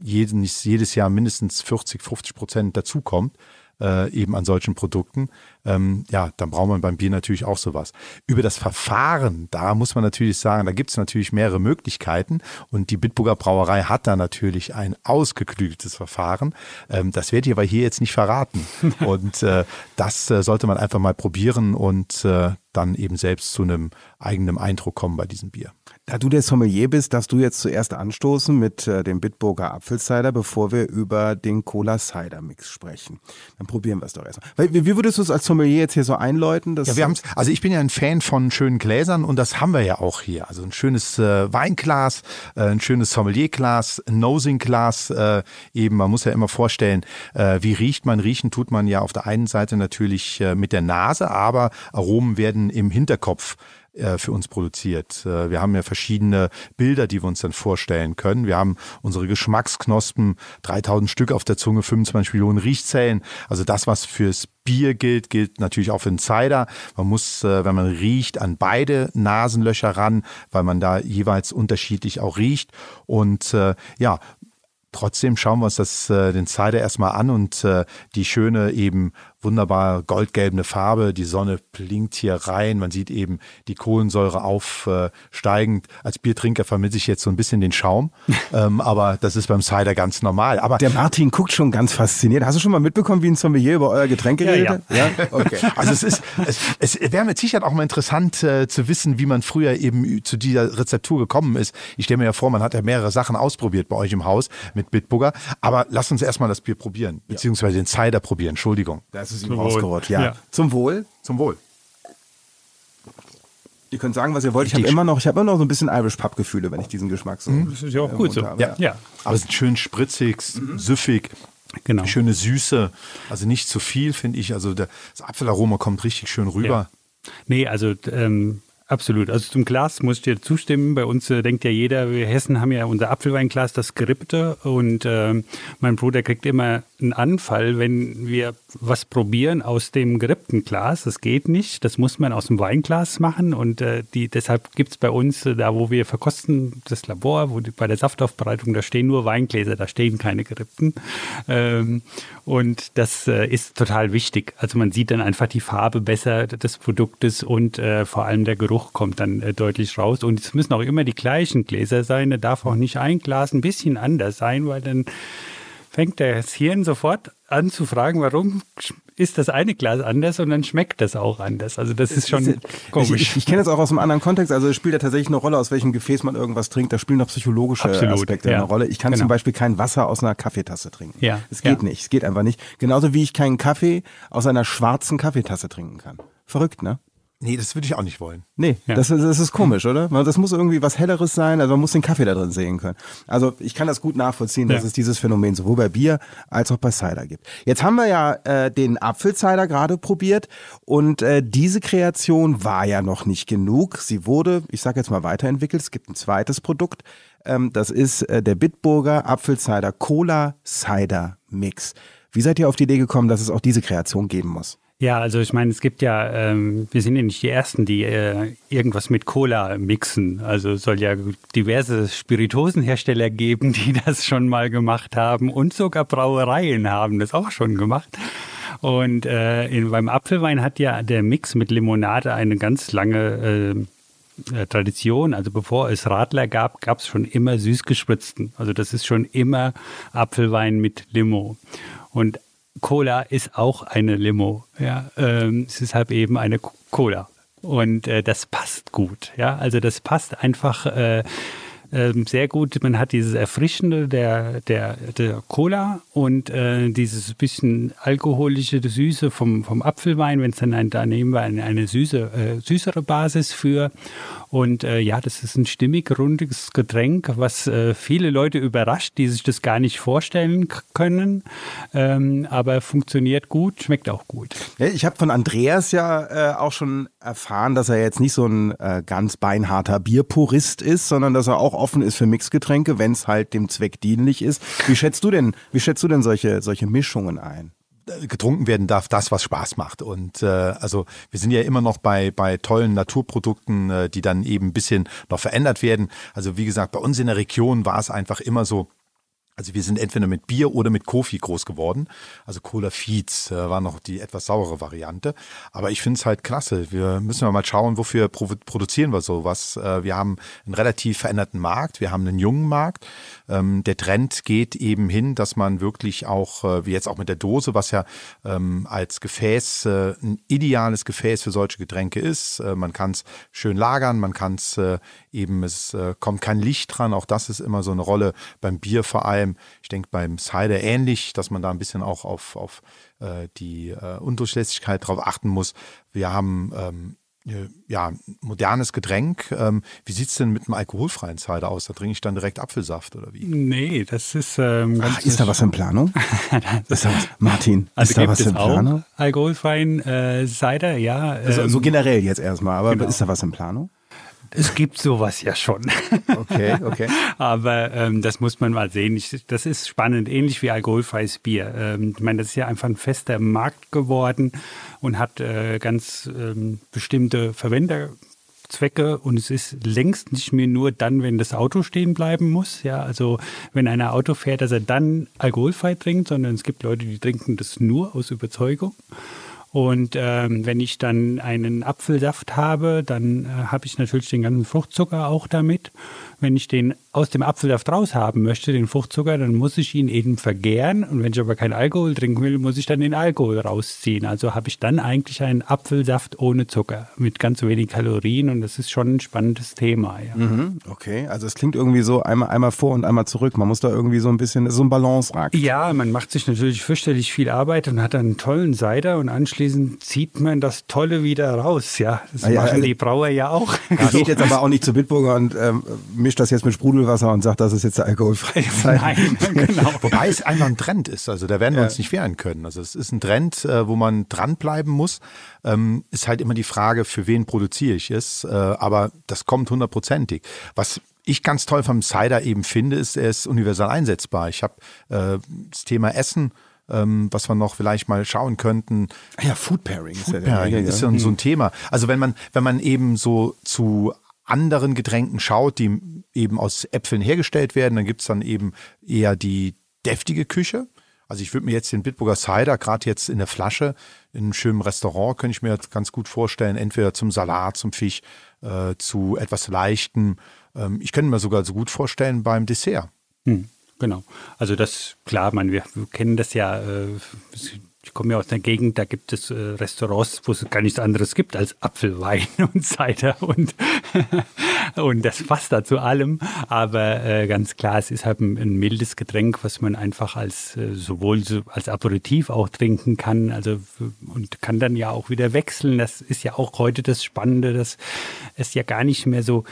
B: jeden, jedes Jahr mindestens 40, 50 Prozent dazukommt, äh, eben an solchen Produkten, ähm, ja, dann braucht man beim Bier natürlich auch sowas. Über das Verfahren, da muss man natürlich sagen, da gibt es natürlich mehrere Möglichkeiten und die Bitburger Brauerei hat da natürlich ein ausgeklügeltes Verfahren. Ähm, das werde ich aber hier jetzt nicht verraten. <laughs> und äh, das äh, sollte man einfach mal probieren und äh, dann eben selbst zu einem eigenen Eindruck kommen bei diesem Bier.
A: Da du der Sommelier bist, darfst du jetzt zuerst anstoßen mit äh, dem Bitburger Apfelcider, bevor wir über den Cola-Cider-Mix sprechen. Dann probieren wir es doch erstmal. Wie, wie würdest du es als Sommelier jetzt hier so einläuten?
B: ja, wir haben's, also ich bin ja ein Fan von schönen Gläsern und das haben wir ja auch hier. Also ein schönes äh, Weinglas, äh, ein schönes Sommelierglas, ein Nosing-Glas. Äh, eben, man muss ja immer vorstellen, äh, wie riecht man? Riechen tut man ja auf der einen Seite natürlich äh, mit der Nase, aber Aromen werden im Hinterkopf äh, für uns produziert. Äh, wir haben ja verschiedene Bilder, die wir uns dann vorstellen können. Wir haben unsere Geschmacksknospen, 3000 Stück auf der Zunge, 25 Millionen Riechzellen. Also das, was fürs Bier gilt, gilt natürlich auch für den Cider. Man muss, äh, wenn man riecht, an beide Nasenlöcher ran, weil man da jeweils unterschiedlich auch riecht. Und ja, Trotzdem schauen wir uns das, den Cider erstmal an und die schöne eben wunderbar goldgelbe Farbe. Die Sonne blinkt hier rein. Man sieht eben die Kohlensäure aufsteigend. Als Biertrinker vermisse ich jetzt so ein bisschen den Schaum. <laughs> ähm, aber das ist beim Cider ganz normal. Aber
A: der Martin guckt schon ganz fasziniert. Hast du schon mal mitbekommen, wie ein Sommelier über euer Getränk geredet
B: ja, ja. ja? Okay. <laughs> Also es ist, es, es wäre mit Sicherheit auch mal interessant äh, zu wissen, wie man früher eben zu dieser Rezeptur gekommen ist. Ich stelle mir ja vor, man hat ja mehrere Sachen ausprobiert bei euch im Haus mit Bitburger. Aber lass uns erstmal das Bier probieren, beziehungsweise den Cider probieren. Entschuldigung.
A: Das ist ihm rausgerutscht. Ja. ja. Zum Wohl.
B: Zum Wohl.
A: Ihr könnt sagen, was ihr wollt. Ich habe immer noch, ich habe immer noch so ein bisschen Irish Pub Gefühle, wenn ich diesen Geschmack so.
C: Mhm. Das ist ja auch gut so.
B: Ja. ja. Aber es ist schön spritzig, mhm. süffig. Genau. Schöne Süße, also nicht zu viel, finde ich. Also das Apfelaroma kommt richtig schön rüber.
C: Ja. Nee, also ähm, Absolut. Also zum Glas muss ich dir zustimmen. Bei uns äh, denkt ja jeder, wir Hessen haben ja unser Apfelweinglas, das Gerippte. Und äh, mein Bruder kriegt immer einen Anfall, wenn wir was probieren aus dem gerippten Glas. Das geht nicht. Das muss man aus dem Weinglas machen. Und äh, die, deshalb gibt es bei uns, äh, da wo wir verkosten, das Labor, wo die, bei der Saftaufbereitung, da stehen nur Weingläser, da stehen keine gerippten. Ähm, und das äh, ist total wichtig. Also man sieht dann einfach die Farbe besser des Produktes und äh, vor allem der Geruch kommt dann äh, deutlich raus. Und es müssen auch immer die gleichen Gläser sein. Da darf auch nicht ein Glas ein bisschen anders sein, weil dann fängt das Hirn sofort an zu fragen, warum ist das eine Glas anders und dann schmeckt das auch anders. Also das ist schon komisch.
A: Ich, ich, ich kenne das auch aus einem anderen Kontext. Also es spielt ja tatsächlich eine Rolle, aus welchem Gefäß man irgendwas trinkt. Da spielen noch psychologische Absolut, Aspekte ja. eine Rolle. Ich kann genau. zum Beispiel kein Wasser aus einer Kaffeetasse trinken. Ja. Es geht ja. nicht. Es geht einfach nicht. Genauso wie ich keinen Kaffee aus einer schwarzen Kaffeetasse trinken kann. Verrückt, ne?
B: Nee, das würde ich auch nicht wollen.
A: Nee, ja. das, das ist komisch, oder? Das muss irgendwie was Helleres sein, also man muss den Kaffee da drin sehen können. Also ich kann das gut nachvollziehen, dass ja. es dieses Phänomen sowohl bei Bier als auch bei Cider gibt. Jetzt haben wir ja äh, den Apfelcider gerade probiert und äh, diese Kreation war ja noch nicht genug. Sie wurde, ich sage jetzt mal, weiterentwickelt. Es gibt ein zweites Produkt, ähm, das ist äh, der Bitburger Apfelcider Cola Cider Mix. Wie seid ihr auf die Idee gekommen, dass es auch diese Kreation geben muss?
C: Ja, also ich meine, es gibt ja, ähm, wir sind ja nicht die Ersten, die äh, irgendwas mit Cola mixen. Also es soll ja diverse Spiritosenhersteller geben, <laughs> die das schon mal gemacht haben und sogar Brauereien haben das auch schon gemacht. Und äh, in, beim Apfelwein hat ja der Mix mit Limonade eine ganz lange äh, äh Tradition. Also bevor es Radler gab, gab es schon immer süßgespritzten. Also das ist schon immer Apfelwein mit Limo. Und Cola ist auch eine Limo. Ja, ähm, es ist halt eben eine Cola. Und äh, das passt gut. Ja, also das passt einfach äh, äh, sehr gut. Man hat dieses Erfrischende der, der, der Cola und äh, dieses bisschen alkoholische Süße vom, vom Apfelwein, wenn es dann ein, da nehmen wir eine, eine süße, äh, süßere Basis für. Und äh, ja, das ist ein stimmig, rundiges Getränk, was äh, viele Leute überrascht, die sich das gar nicht vorstellen können. Ähm, aber funktioniert gut, schmeckt auch gut.
A: Ich habe von Andreas ja äh, auch schon erfahren, dass er jetzt nicht so ein äh, ganz beinharter Bierpurist ist, sondern dass er auch offen ist für Mixgetränke, wenn es halt dem Zweck dienlich ist. Wie schätzt du denn, wie schätzt du denn solche, solche Mischungen ein?
B: getrunken werden darf, das, was Spaß macht. Und äh, also wir sind ja immer noch bei, bei tollen Naturprodukten, äh, die dann eben ein bisschen noch verändert werden. Also wie gesagt, bei uns in der Region war es einfach immer so, also wir sind entweder mit Bier oder mit Kofi groß geworden. Also Cola Feeds äh, war noch die etwas saure Variante. Aber ich finde es halt klasse. Wir müssen mal schauen, wofür produzieren wir sowas. Äh, wir haben einen relativ veränderten Markt. Wir haben einen jungen Markt. Ähm, der Trend geht eben hin, dass man wirklich auch, äh, wie jetzt auch mit der Dose, was ja ähm, als Gefäß ein ideales Gefäß für solche Getränke ist. Man kann es schön lagern, man kann es eben, es äh, kommt kein Licht dran. Auch das ist immer so eine Rolle beim Bier vor allem ich denke beim Cider ähnlich, dass man da ein bisschen auch auf, auf äh, die äh, Undurchlässigkeit drauf achten muss. Wir haben ähm, äh, ja, modernes Getränk. Ähm, wie sieht es denn mit einem alkoholfreien Cider aus? Da trinke ich dann direkt Apfelsaft oder wie?
C: Nee, das ist ähm,
A: Ach, Ist da was in Planung? <laughs> ist da was, Martin, <laughs> also ist da was in Planung?
C: Alkoholfreien äh, Cider, ja.
A: Ähm, also, so generell jetzt erstmal, aber genau. ist da was in Planung?
C: Es gibt sowas ja schon. <laughs>
A: Okay, okay.
C: Aber ähm, das muss man mal sehen. Ich, das ist spannend, ähnlich wie alkoholfreies Bier. Ähm, ich meine, das ist ja einfach ein fester Markt geworden und hat äh, ganz ähm, bestimmte Verwenderzwecke und es ist längst nicht mehr nur dann, wenn das Auto stehen bleiben muss. Ja, also wenn einer Auto fährt, dass er dann alkoholfrei trinkt, sondern es gibt Leute, die trinken das nur aus Überzeugung. Und ähm, wenn ich dann einen Apfelsaft habe, dann äh, habe ich natürlich den ganzen Fruchtzucker auch damit. Wenn ich den aus dem Apfelsaft raus haben möchte, den Fruchtzucker, dann muss ich ihn eben vergären. Und wenn ich aber keinen Alkohol trinken will, muss ich dann den Alkohol rausziehen. Also habe ich dann eigentlich einen Apfelsaft ohne Zucker mit ganz wenig Kalorien. Und das ist schon ein spannendes Thema. Ja.
A: Mhm, okay, also es klingt irgendwie so einmal, einmal vor und einmal zurück. Man muss da irgendwie so ein bisschen, so ein Balance ragen.
C: Ja, man macht sich natürlich fürchterlich viel Arbeit und hat dann einen tollen Cider und anschließend zieht man das Tolle wieder raus. Ja, das ah, ja, machen die Brauer ja auch.
A: Er geht jetzt aber auch nicht zu Bitburger und ähm, mischt das jetzt mit Sprudelwasser und sagt, das ist jetzt der alkoholfreie <laughs> Zeit. Nein,
B: genau. Wobei es einfach ein Trend ist. Also da werden wir ja. uns nicht wehren können. Also es ist ein Trend, äh, wo man dranbleiben muss. Ähm, ist halt immer die Frage, für wen produziere ich es. Äh, aber das kommt hundertprozentig. Was ich ganz toll vom Cider eben finde, ist, er ist universal einsetzbar. Ich habe äh, das Thema Essen ähm, was wir noch vielleicht mal schauen könnten.
A: Ah ja, Food Pairing,
B: Food ist, ja Pairing ist ja so ein Thema. Also wenn man, wenn man eben so zu anderen Getränken schaut, die eben aus Äpfeln hergestellt werden, dann gibt es dann eben eher die deftige Küche. Also ich würde mir jetzt den Bitburger Cider, gerade jetzt in der Flasche, in einem schönen Restaurant, könnte ich mir ganz gut vorstellen, entweder zum Salat, zum Fisch, äh, zu etwas Leichtem. Ähm, ich könnte mir sogar so gut vorstellen beim Dessert.
C: Hm. Genau. Also das, klar, man, wir, kennen das ja. Äh, ich komme ja aus der Gegend, da gibt es äh, Restaurants, wo es gar nichts anderes gibt als Apfelwein <laughs> und Cider und, <laughs> und das passt da zu allem. Aber äh, ganz klar, es ist halt ein, mildes Getränk, was man einfach als sowohl als Aperitif auch trinken kann. Also und kann dann ja auch wieder wechseln. Das ist ja auch heute das Spannende, dass es ja gar nicht mehr so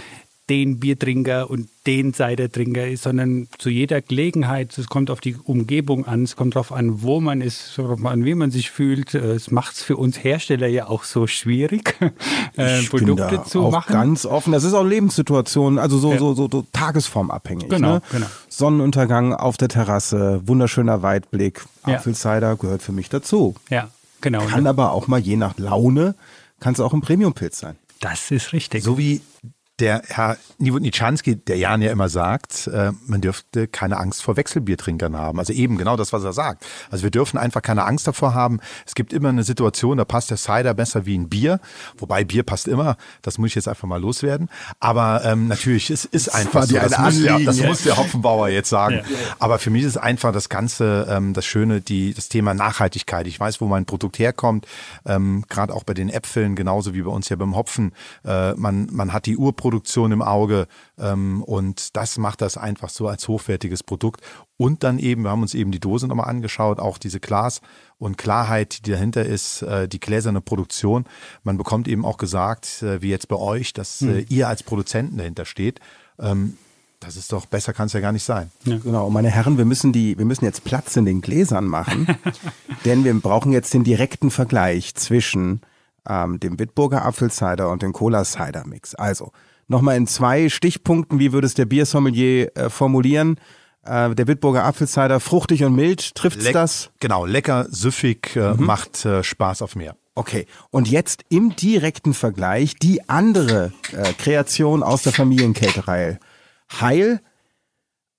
C: den Biertrinker und den Cidertrinker ist, sondern zu jeder Gelegenheit, es kommt auf die Umgebung an, es kommt darauf an, wo man ist, an wie man sich fühlt. Es macht es für uns Hersteller ja auch so schwierig, <laughs>
A: äh, Produkte zu auch machen. Ganz offen. Das ist auch Lebenssituation, also so, ja. so, so, so tagesformabhängig. Genau, ne? genau. Sonnenuntergang auf der Terrasse, wunderschöner Weitblick, ja. Apfelcider gehört für mich dazu.
C: Ja, genau.
A: Kann aber auch mal je nach Laune, kann es auch ein Premiumpilz sein.
C: Das ist richtig.
B: So wie der Herr Niewodniczanski, der Jan ja immer sagt, äh, man dürfte keine Angst vor Wechselbiertrinkern haben. Also eben genau das, was er sagt. Also wir dürfen einfach keine Angst davor haben. Es gibt immer eine Situation, da passt der Cider besser wie ein Bier. Wobei Bier passt immer. Das muss ich jetzt einfach mal loswerden. Aber ähm, natürlich, es ist einfach so. Das, muss der, das muss der Hopfenbauer jetzt sagen. Ja. Aber für mich ist einfach das Ganze, ähm, das Schöne, die, das Thema Nachhaltigkeit. Ich weiß, wo mein Produkt herkommt. Ähm, Gerade auch bei den Äpfeln, genauso wie bei uns ja beim Hopfen. Äh, man, man hat die Urprodukte Produktion im Auge ähm, und das macht das einfach so als hochwertiges Produkt. Und dann eben, wir haben uns eben die Dose nochmal angeschaut, auch diese Glas und Klarheit, die dahinter ist, äh, die gläserne Produktion. Man bekommt eben auch gesagt, äh, wie jetzt bei euch, dass äh, hm. ihr als Produzenten dahinter steht. Ähm, das ist doch besser kann es ja gar nicht sein.
A: Ja. Genau, meine Herren, wir müssen die, wir müssen jetzt Platz in den Gläsern machen, <laughs> denn wir brauchen jetzt den direkten Vergleich zwischen ähm, dem Bitburger Apfelcider und dem Cola Cider Mix. Also Nochmal in zwei Stichpunkten, wie würde es der Biersommelier äh, formulieren? Äh, der Bitburger Apfelcider, fruchtig und mild, trifft's
B: Leck,
A: das?
B: Genau, lecker, süffig, äh, mhm. macht äh, Spaß auf mehr.
A: Okay, und jetzt im direkten Vergleich die andere äh, Kreation aus der Familienkälterei. Heil,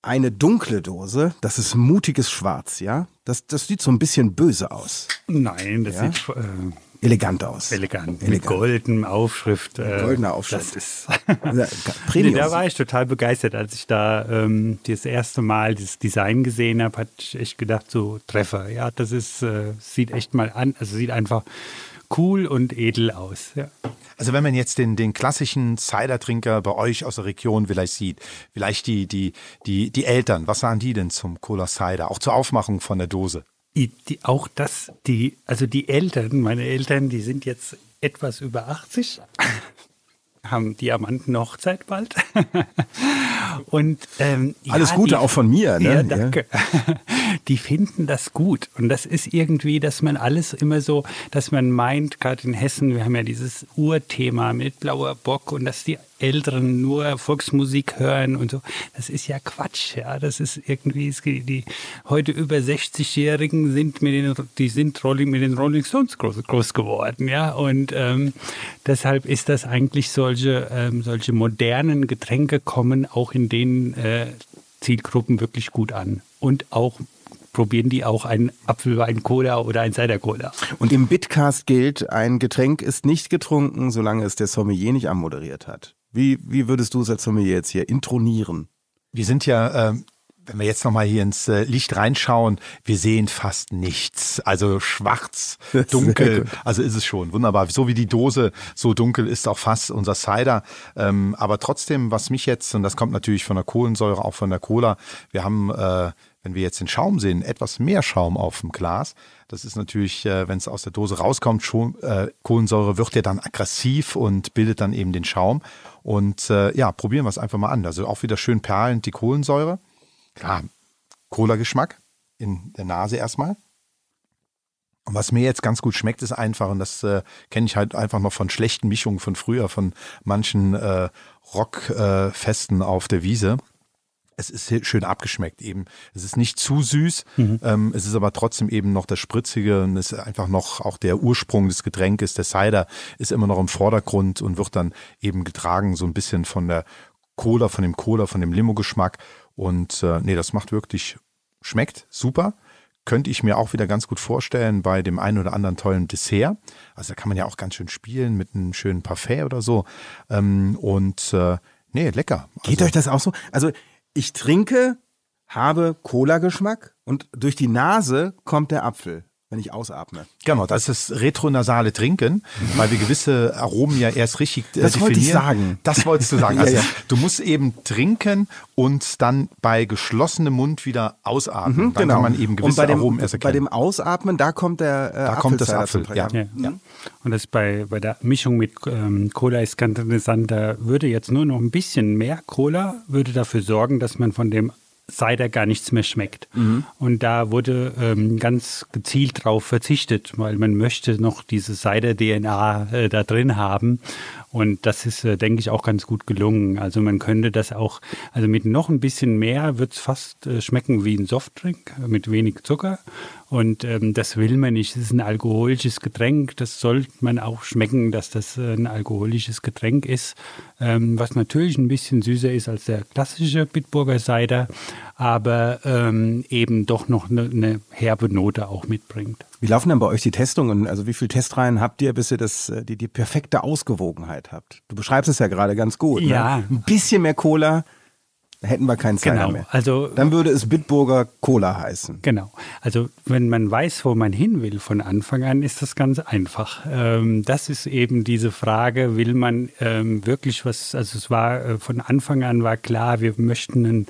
A: eine dunkle Dose, das ist mutiges Schwarz, ja? Das, das sieht so ein bisschen böse aus.
C: Nein, das ja? sieht äh,
A: elegant aus.
C: Elegant. Elegant. Mit goldener Aufschrift.
A: Äh, goldener Aufschrift.
C: Das ist <laughs> nee, da war ich total begeistert, als ich da ähm, das erste Mal das Design gesehen habe, hatte ich echt gedacht, so Treffer. Ja, das ist, äh, sieht echt mal an, also sieht einfach cool und edel aus. Ja.
B: Also wenn man jetzt den, den klassischen Cider-Trinker bei euch aus der Region vielleicht sieht, vielleicht die, die, die, die Eltern, was sagen die denn zum Cola Cider, auch zur Aufmachung von der Dose?
C: Die, auch das, die, also die Eltern, meine Eltern, die sind jetzt etwas über 80, haben Diamantenhochzeit bald. <laughs> Und ähm,
A: alles ja, Gute
C: die,
A: auch von mir. Ne?
C: Ja, danke. Ja. <laughs> Die finden das gut und das ist irgendwie, dass man alles immer so, dass man meint, gerade in Hessen, wir haben ja dieses Urthema mit blauer Bock und dass die Älteren nur Volksmusik hören und so. Das ist ja Quatsch, ja. Das ist irgendwie, die heute über 60-Jährigen sind mit den, die sind Rolling, mit den Rolling Stones groß, groß geworden, ja. Und ähm, deshalb ist das eigentlich solche, ähm, solche modernen Getränke kommen auch in den äh, Zielgruppen wirklich gut an. Und auch probieren die auch einen Apfelwein-Cola oder ein Cider-Cola.
A: Und im Bitcast gilt, ein Getränk ist nicht getrunken, solange es der Sommelier nicht anmoderiert hat. Wie, wie würdest du es als Sommelier jetzt hier intronieren?
B: Wir sind ja, äh, wenn wir jetzt nochmal hier ins äh, Licht reinschauen, wir sehen fast nichts. Also schwarz, <laughs> dunkel, also ist es schon wunderbar. So wie die Dose so dunkel ist auch fast unser Cider. Ähm, aber trotzdem, was mich jetzt, und das kommt natürlich von der Kohlensäure, auch von der Cola, wir haben äh, wenn wir jetzt den Schaum sehen, etwas mehr Schaum auf dem Glas. Das ist natürlich, äh, wenn es aus der Dose rauskommt, schon äh, Kohlensäure wird ja dann aggressiv und bildet dann eben den Schaum. Und äh, ja, probieren wir es einfach mal an. Also auch wieder schön perlend die Kohlensäure. Klar, Cola-Geschmack in der Nase erstmal. Und was mir jetzt ganz gut schmeckt, ist einfach, und das äh, kenne ich halt einfach noch von schlechten Mischungen von früher, von manchen äh, Rockfesten äh, auf der Wiese. Es ist schön abgeschmeckt eben. Es ist nicht zu süß, mhm. ähm, es ist aber trotzdem eben noch das Spritzige und es ist einfach noch auch der Ursprung des Getränkes. Der Cider ist immer noch im Vordergrund und wird dann eben getragen so ein bisschen von der Cola, von dem Cola, von dem Limo-Geschmack. Und äh, nee, das macht wirklich, schmeckt super könnte ich mir auch wieder ganz gut vorstellen bei dem einen oder anderen tollen Dessert. Also da kann man ja auch ganz schön spielen mit einem schönen Parfait oder so. Ähm, und äh, nee, lecker.
A: Geht also, euch das auch so? Also ich trinke, habe Cola-Geschmack und durch die Nase kommt der Apfel wenn ich ausatme.
B: Genau, das ist das retronasale Trinken, weil wir gewisse Aromen ja erst richtig
A: äh, das definieren. wollte ich sagen.
B: Das wolltest du sagen. <laughs> Also ja, ja. du musst eben trinken und dann bei geschlossenem Mund wieder ausatmen.
A: Mhm, dann genau.
B: kann man eben gewisse und
A: bei dem,
B: Aromen erst erkennen.
A: Bei dem Ausatmen, da kommt der äh,
B: Da kommt das Apfel,
C: ja. ja. Und das bei, bei der Mischung mit ähm, Cola ist ganz interessant. Da würde jetzt nur noch ein bisschen mehr Cola würde dafür sorgen, dass man von dem Cider gar nichts mehr schmeckt. Mhm. Und da wurde ähm, ganz gezielt darauf verzichtet, weil man möchte noch diese Cider-DNA äh, da drin haben. Und das ist, äh, denke ich, auch ganz gut gelungen. Also man könnte das auch, also mit noch ein bisschen mehr wird es fast äh, schmecken wie ein Softdrink mit wenig Zucker. Und ähm, das will man nicht. Es ist ein alkoholisches Getränk. Das sollte man auch schmecken, dass das äh, ein alkoholisches Getränk ist. Ähm, was natürlich ein bisschen süßer ist als der klassische Bitburger Cider, aber ähm, eben doch noch eine, eine, herbe Note auch mitbringt.
A: Wie laufen denn bei euch die Testungen? Also wie viele Testreihen habt ihr, bis ihr das, äh, die, die perfekte Ausgewogenheit habt? Du beschreibst es ja gerade ganz gut.
C: Ne? Ja.
A: Ne? Ein bisschen mehr Cola, hätten wir keinen Cider
C: genau,
A: mehr.
C: Also,
A: Dann würde es Bitburger Cola heißen.
C: Genau. Also wenn man weiß, wo man hin will von Anfang an, ist das ganz einfach. Ähm, das ist eben diese Frage, will man ähm, wirklich was, also es war äh, von Anfang an war klar, wir möchten einen,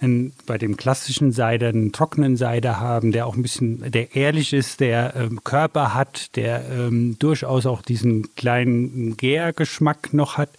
C: einen, bei dem klassischen Cider einen trockenen Cider haben, der auch ein bisschen, der ehrlich ist, der ähm, Körper hat, der ähm, durchaus auch diesen kleinen Gärgeschmack noch hat.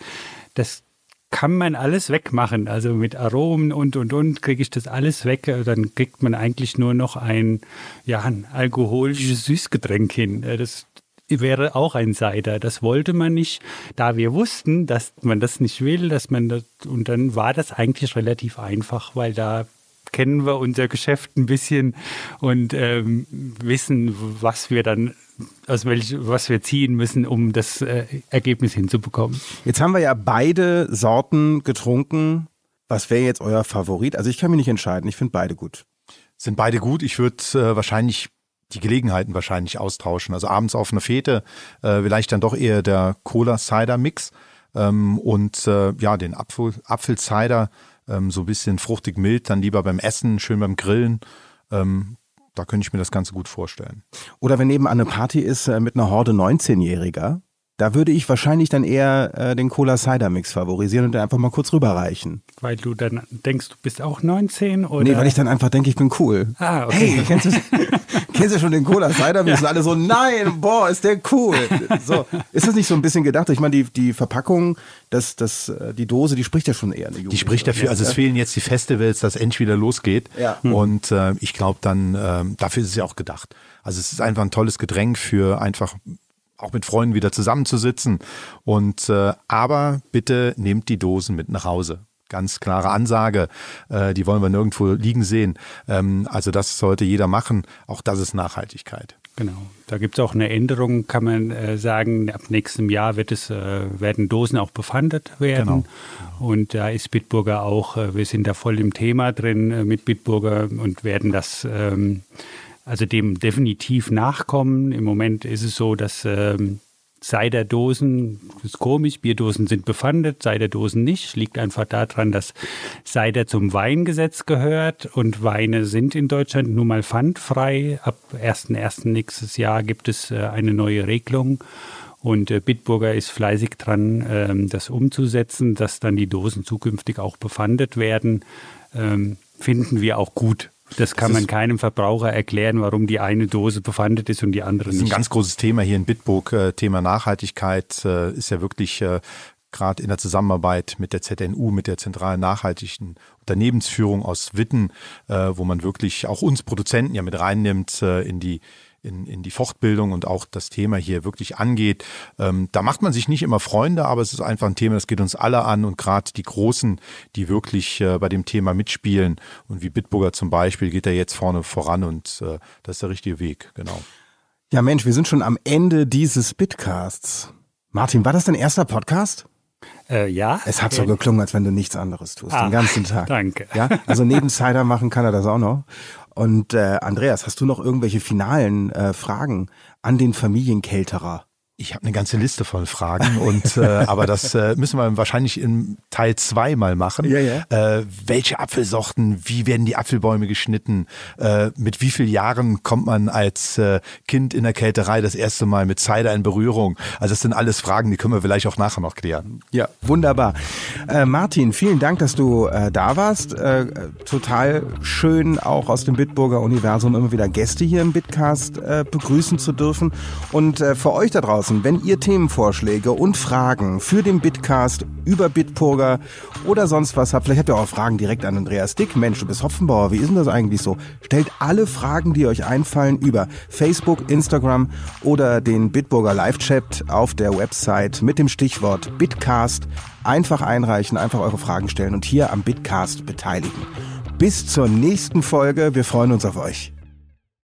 C: Das kann man alles wegmachen. Also mit Aromen und und und kriege ich das alles weg. Dann kriegt man eigentlich nur noch ein, ja, ein alkoholisches Süßgetränk hin. Das wäre auch ein Cider. Das wollte man nicht, da wir wussten, dass man das nicht will, dass man das, und dann war das eigentlich relativ einfach, weil da kennen wir unser Geschäft ein bisschen und ähm, wissen, was wir dann aus welch, was wir ziehen müssen, um das äh, Ergebnis hinzubekommen.
A: Jetzt haben wir ja beide Sorten getrunken. Was wäre jetzt euer Favorit? Also ich kann mich nicht entscheiden. Ich finde beide gut.
B: Sind beide gut. Ich würde äh, wahrscheinlich die Gelegenheiten wahrscheinlich austauschen. Also abends auf einer Fete äh, vielleicht dann doch eher der Cola-Cider-Mix ähm, und äh, ja, den Apfel, Apfel-Cider ähm, so ein bisschen fruchtig mild, dann lieber beim Essen, schön beim Grillen. Ähm, da könnte ich mir das Ganze gut vorstellen.
A: Oder wenn nebenan eine Party ist äh, mit einer Horde 19-Jähriger, da würde ich wahrscheinlich dann eher äh, den Cola-Cider-Mix favorisieren und dann einfach mal kurz rüberreichen.
C: Weil du dann denkst, du bist auch 19? Oder?
A: Nee, weil ich dann einfach denke, ich bin cool.
C: Ah, okay.
A: Hey, kennst du, <laughs> kennst du schon den Cola-Cider-Mix? Ja. alle so, nein, boah, ist der cool. So, ist das nicht so ein bisschen gedacht? Ich meine, die, die Verpackung, das, das, äh, die Dose, die spricht ja schon eher eine
B: Jugend. Die spricht dafür, also es fehlen jetzt die Festivals, dass endlich wieder losgeht.
A: Ja.
B: Und äh, ich glaube dann, äh, dafür ist es ja auch gedacht. Also es ist einfach ein tolles Getränk für einfach auch mit Freunden wieder zusammenzusitzen. Und äh, aber bitte nehmt die Dosen mit nach Hause. Ganz klare Ansage, äh, die wollen wir nirgendwo liegen sehen. Ähm, also das sollte jeder machen. Auch das ist Nachhaltigkeit.
C: Genau. Da gibt es auch eine Änderung, kann man äh, sagen. Ab nächstem Jahr wird es, äh, werden Dosen auch befandet werden. Genau. Und da ist Bitburger auch, äh, wir sind da voll im Thema drin äh, mit Bitburger und werden das ähm, also dem definitiv nachkommen. Im Moment ist es so, dass ähm, Ciderdosen, das ist komisch, Bierdosen sind befandet, Ciderdosen nicht. Liegt einfach daran, dass Cider zum Weingesetz gehört und Weine sind in Deutschland nun mal pfandfrei. Ab 1.1. nächstes Jahr gibt es äh, eine neue Regelung. Und äh, Bitburger ist fleißig dran, ähm, das umzusetzen, dass dann die Dosen zukünftig auch befandet werden. Ähm, finden wir auch gut Das kann das man keinem Verbraucher erklären, warum die eine Dose befandet ist und die andere
B: nicht.
C: Das
B: ist ein ganz großes Thema hier in Bitburg. Äh, Thema Nachhaltigkeit äh, ist ja wirklich äh, gerade in der Zusammenarbeit mit der ZNU, mit der zentralen nachhaltigen Unternehmensführung aus Witten, wo man wirklich auch uns Produzenten ja mit reinnimmt in die in, in die Fortbildung und auch das Thema hier wirklich angeht. Ähm, da macht man sich nicht immer Freunde, aber es ist einfach ein Thema, das geht uns alle an und gerade die Großen, die wirklich äh, bei dem Thema mitspielen und wie Bitburger zum Beispiel, geht er jetzt vorne voran und äh, das ist der richtige Weg, genau.
A: Ja Mensch, wir sind schon am Ende dieses Bitcasts. Martin, war das dein erster Podcast?
C: Äh, ja.
A: Es hat so geklungen, als wenn du nichts anderes tust, ah, den ganzen Tag.
C: Danke.
A: Ja, also neben Cider machen kann er das auch noch. Und äh, Andreas, hast du noch irgendwelche finalen äh, Fragen an den Familienkälterer?
B: Ich habe eine ganze Liste von Fragen und äh, <laughs> aber das äh, müssen wir wahrscheinlich in Teil zwei mal machen.
A: Ja, ja.
B: Äh, welche Apfelsorten, wie werden die Apfelbäume geschnitten? Äh, mit wie vielen Jahren kommt man als äh, Kind in der Kälterei das erste Mal mit Cider in Berührung? Also das sind alles Fragen, die können wir vielleicht auch nachher noch klären.
A: Ja, wunderbar. Äh, Martin, vielen Dank, dass du äh, da warst. Äh, total schön, auch aus dem Bitburger Universum immer wieder Gäste hier im Bitcast äh, begrüßen zu dürfen. Und äh, für euch da draußen draußen, wenn ihr Themenvorschläge und Fragen für den Bitcast über Bitburger oder sonst was habt, vielleicht habt ihr auch Fragen direkt an Andreas Dick. Mensch, du bist Hopfenbauer, wie ist denn das eigentlich so? Stellt alle Fragen, die euch einfallen, über Facebook, Instagram oder den Bitburger Live-Chat auf der Website mit dem Stichwort Bitcast. Einfach einreichen, einfach eure Fragen stellen und hier am Bitcast beteiligen. Bis zur nächsten Folge. Wir freuen uns auf euch.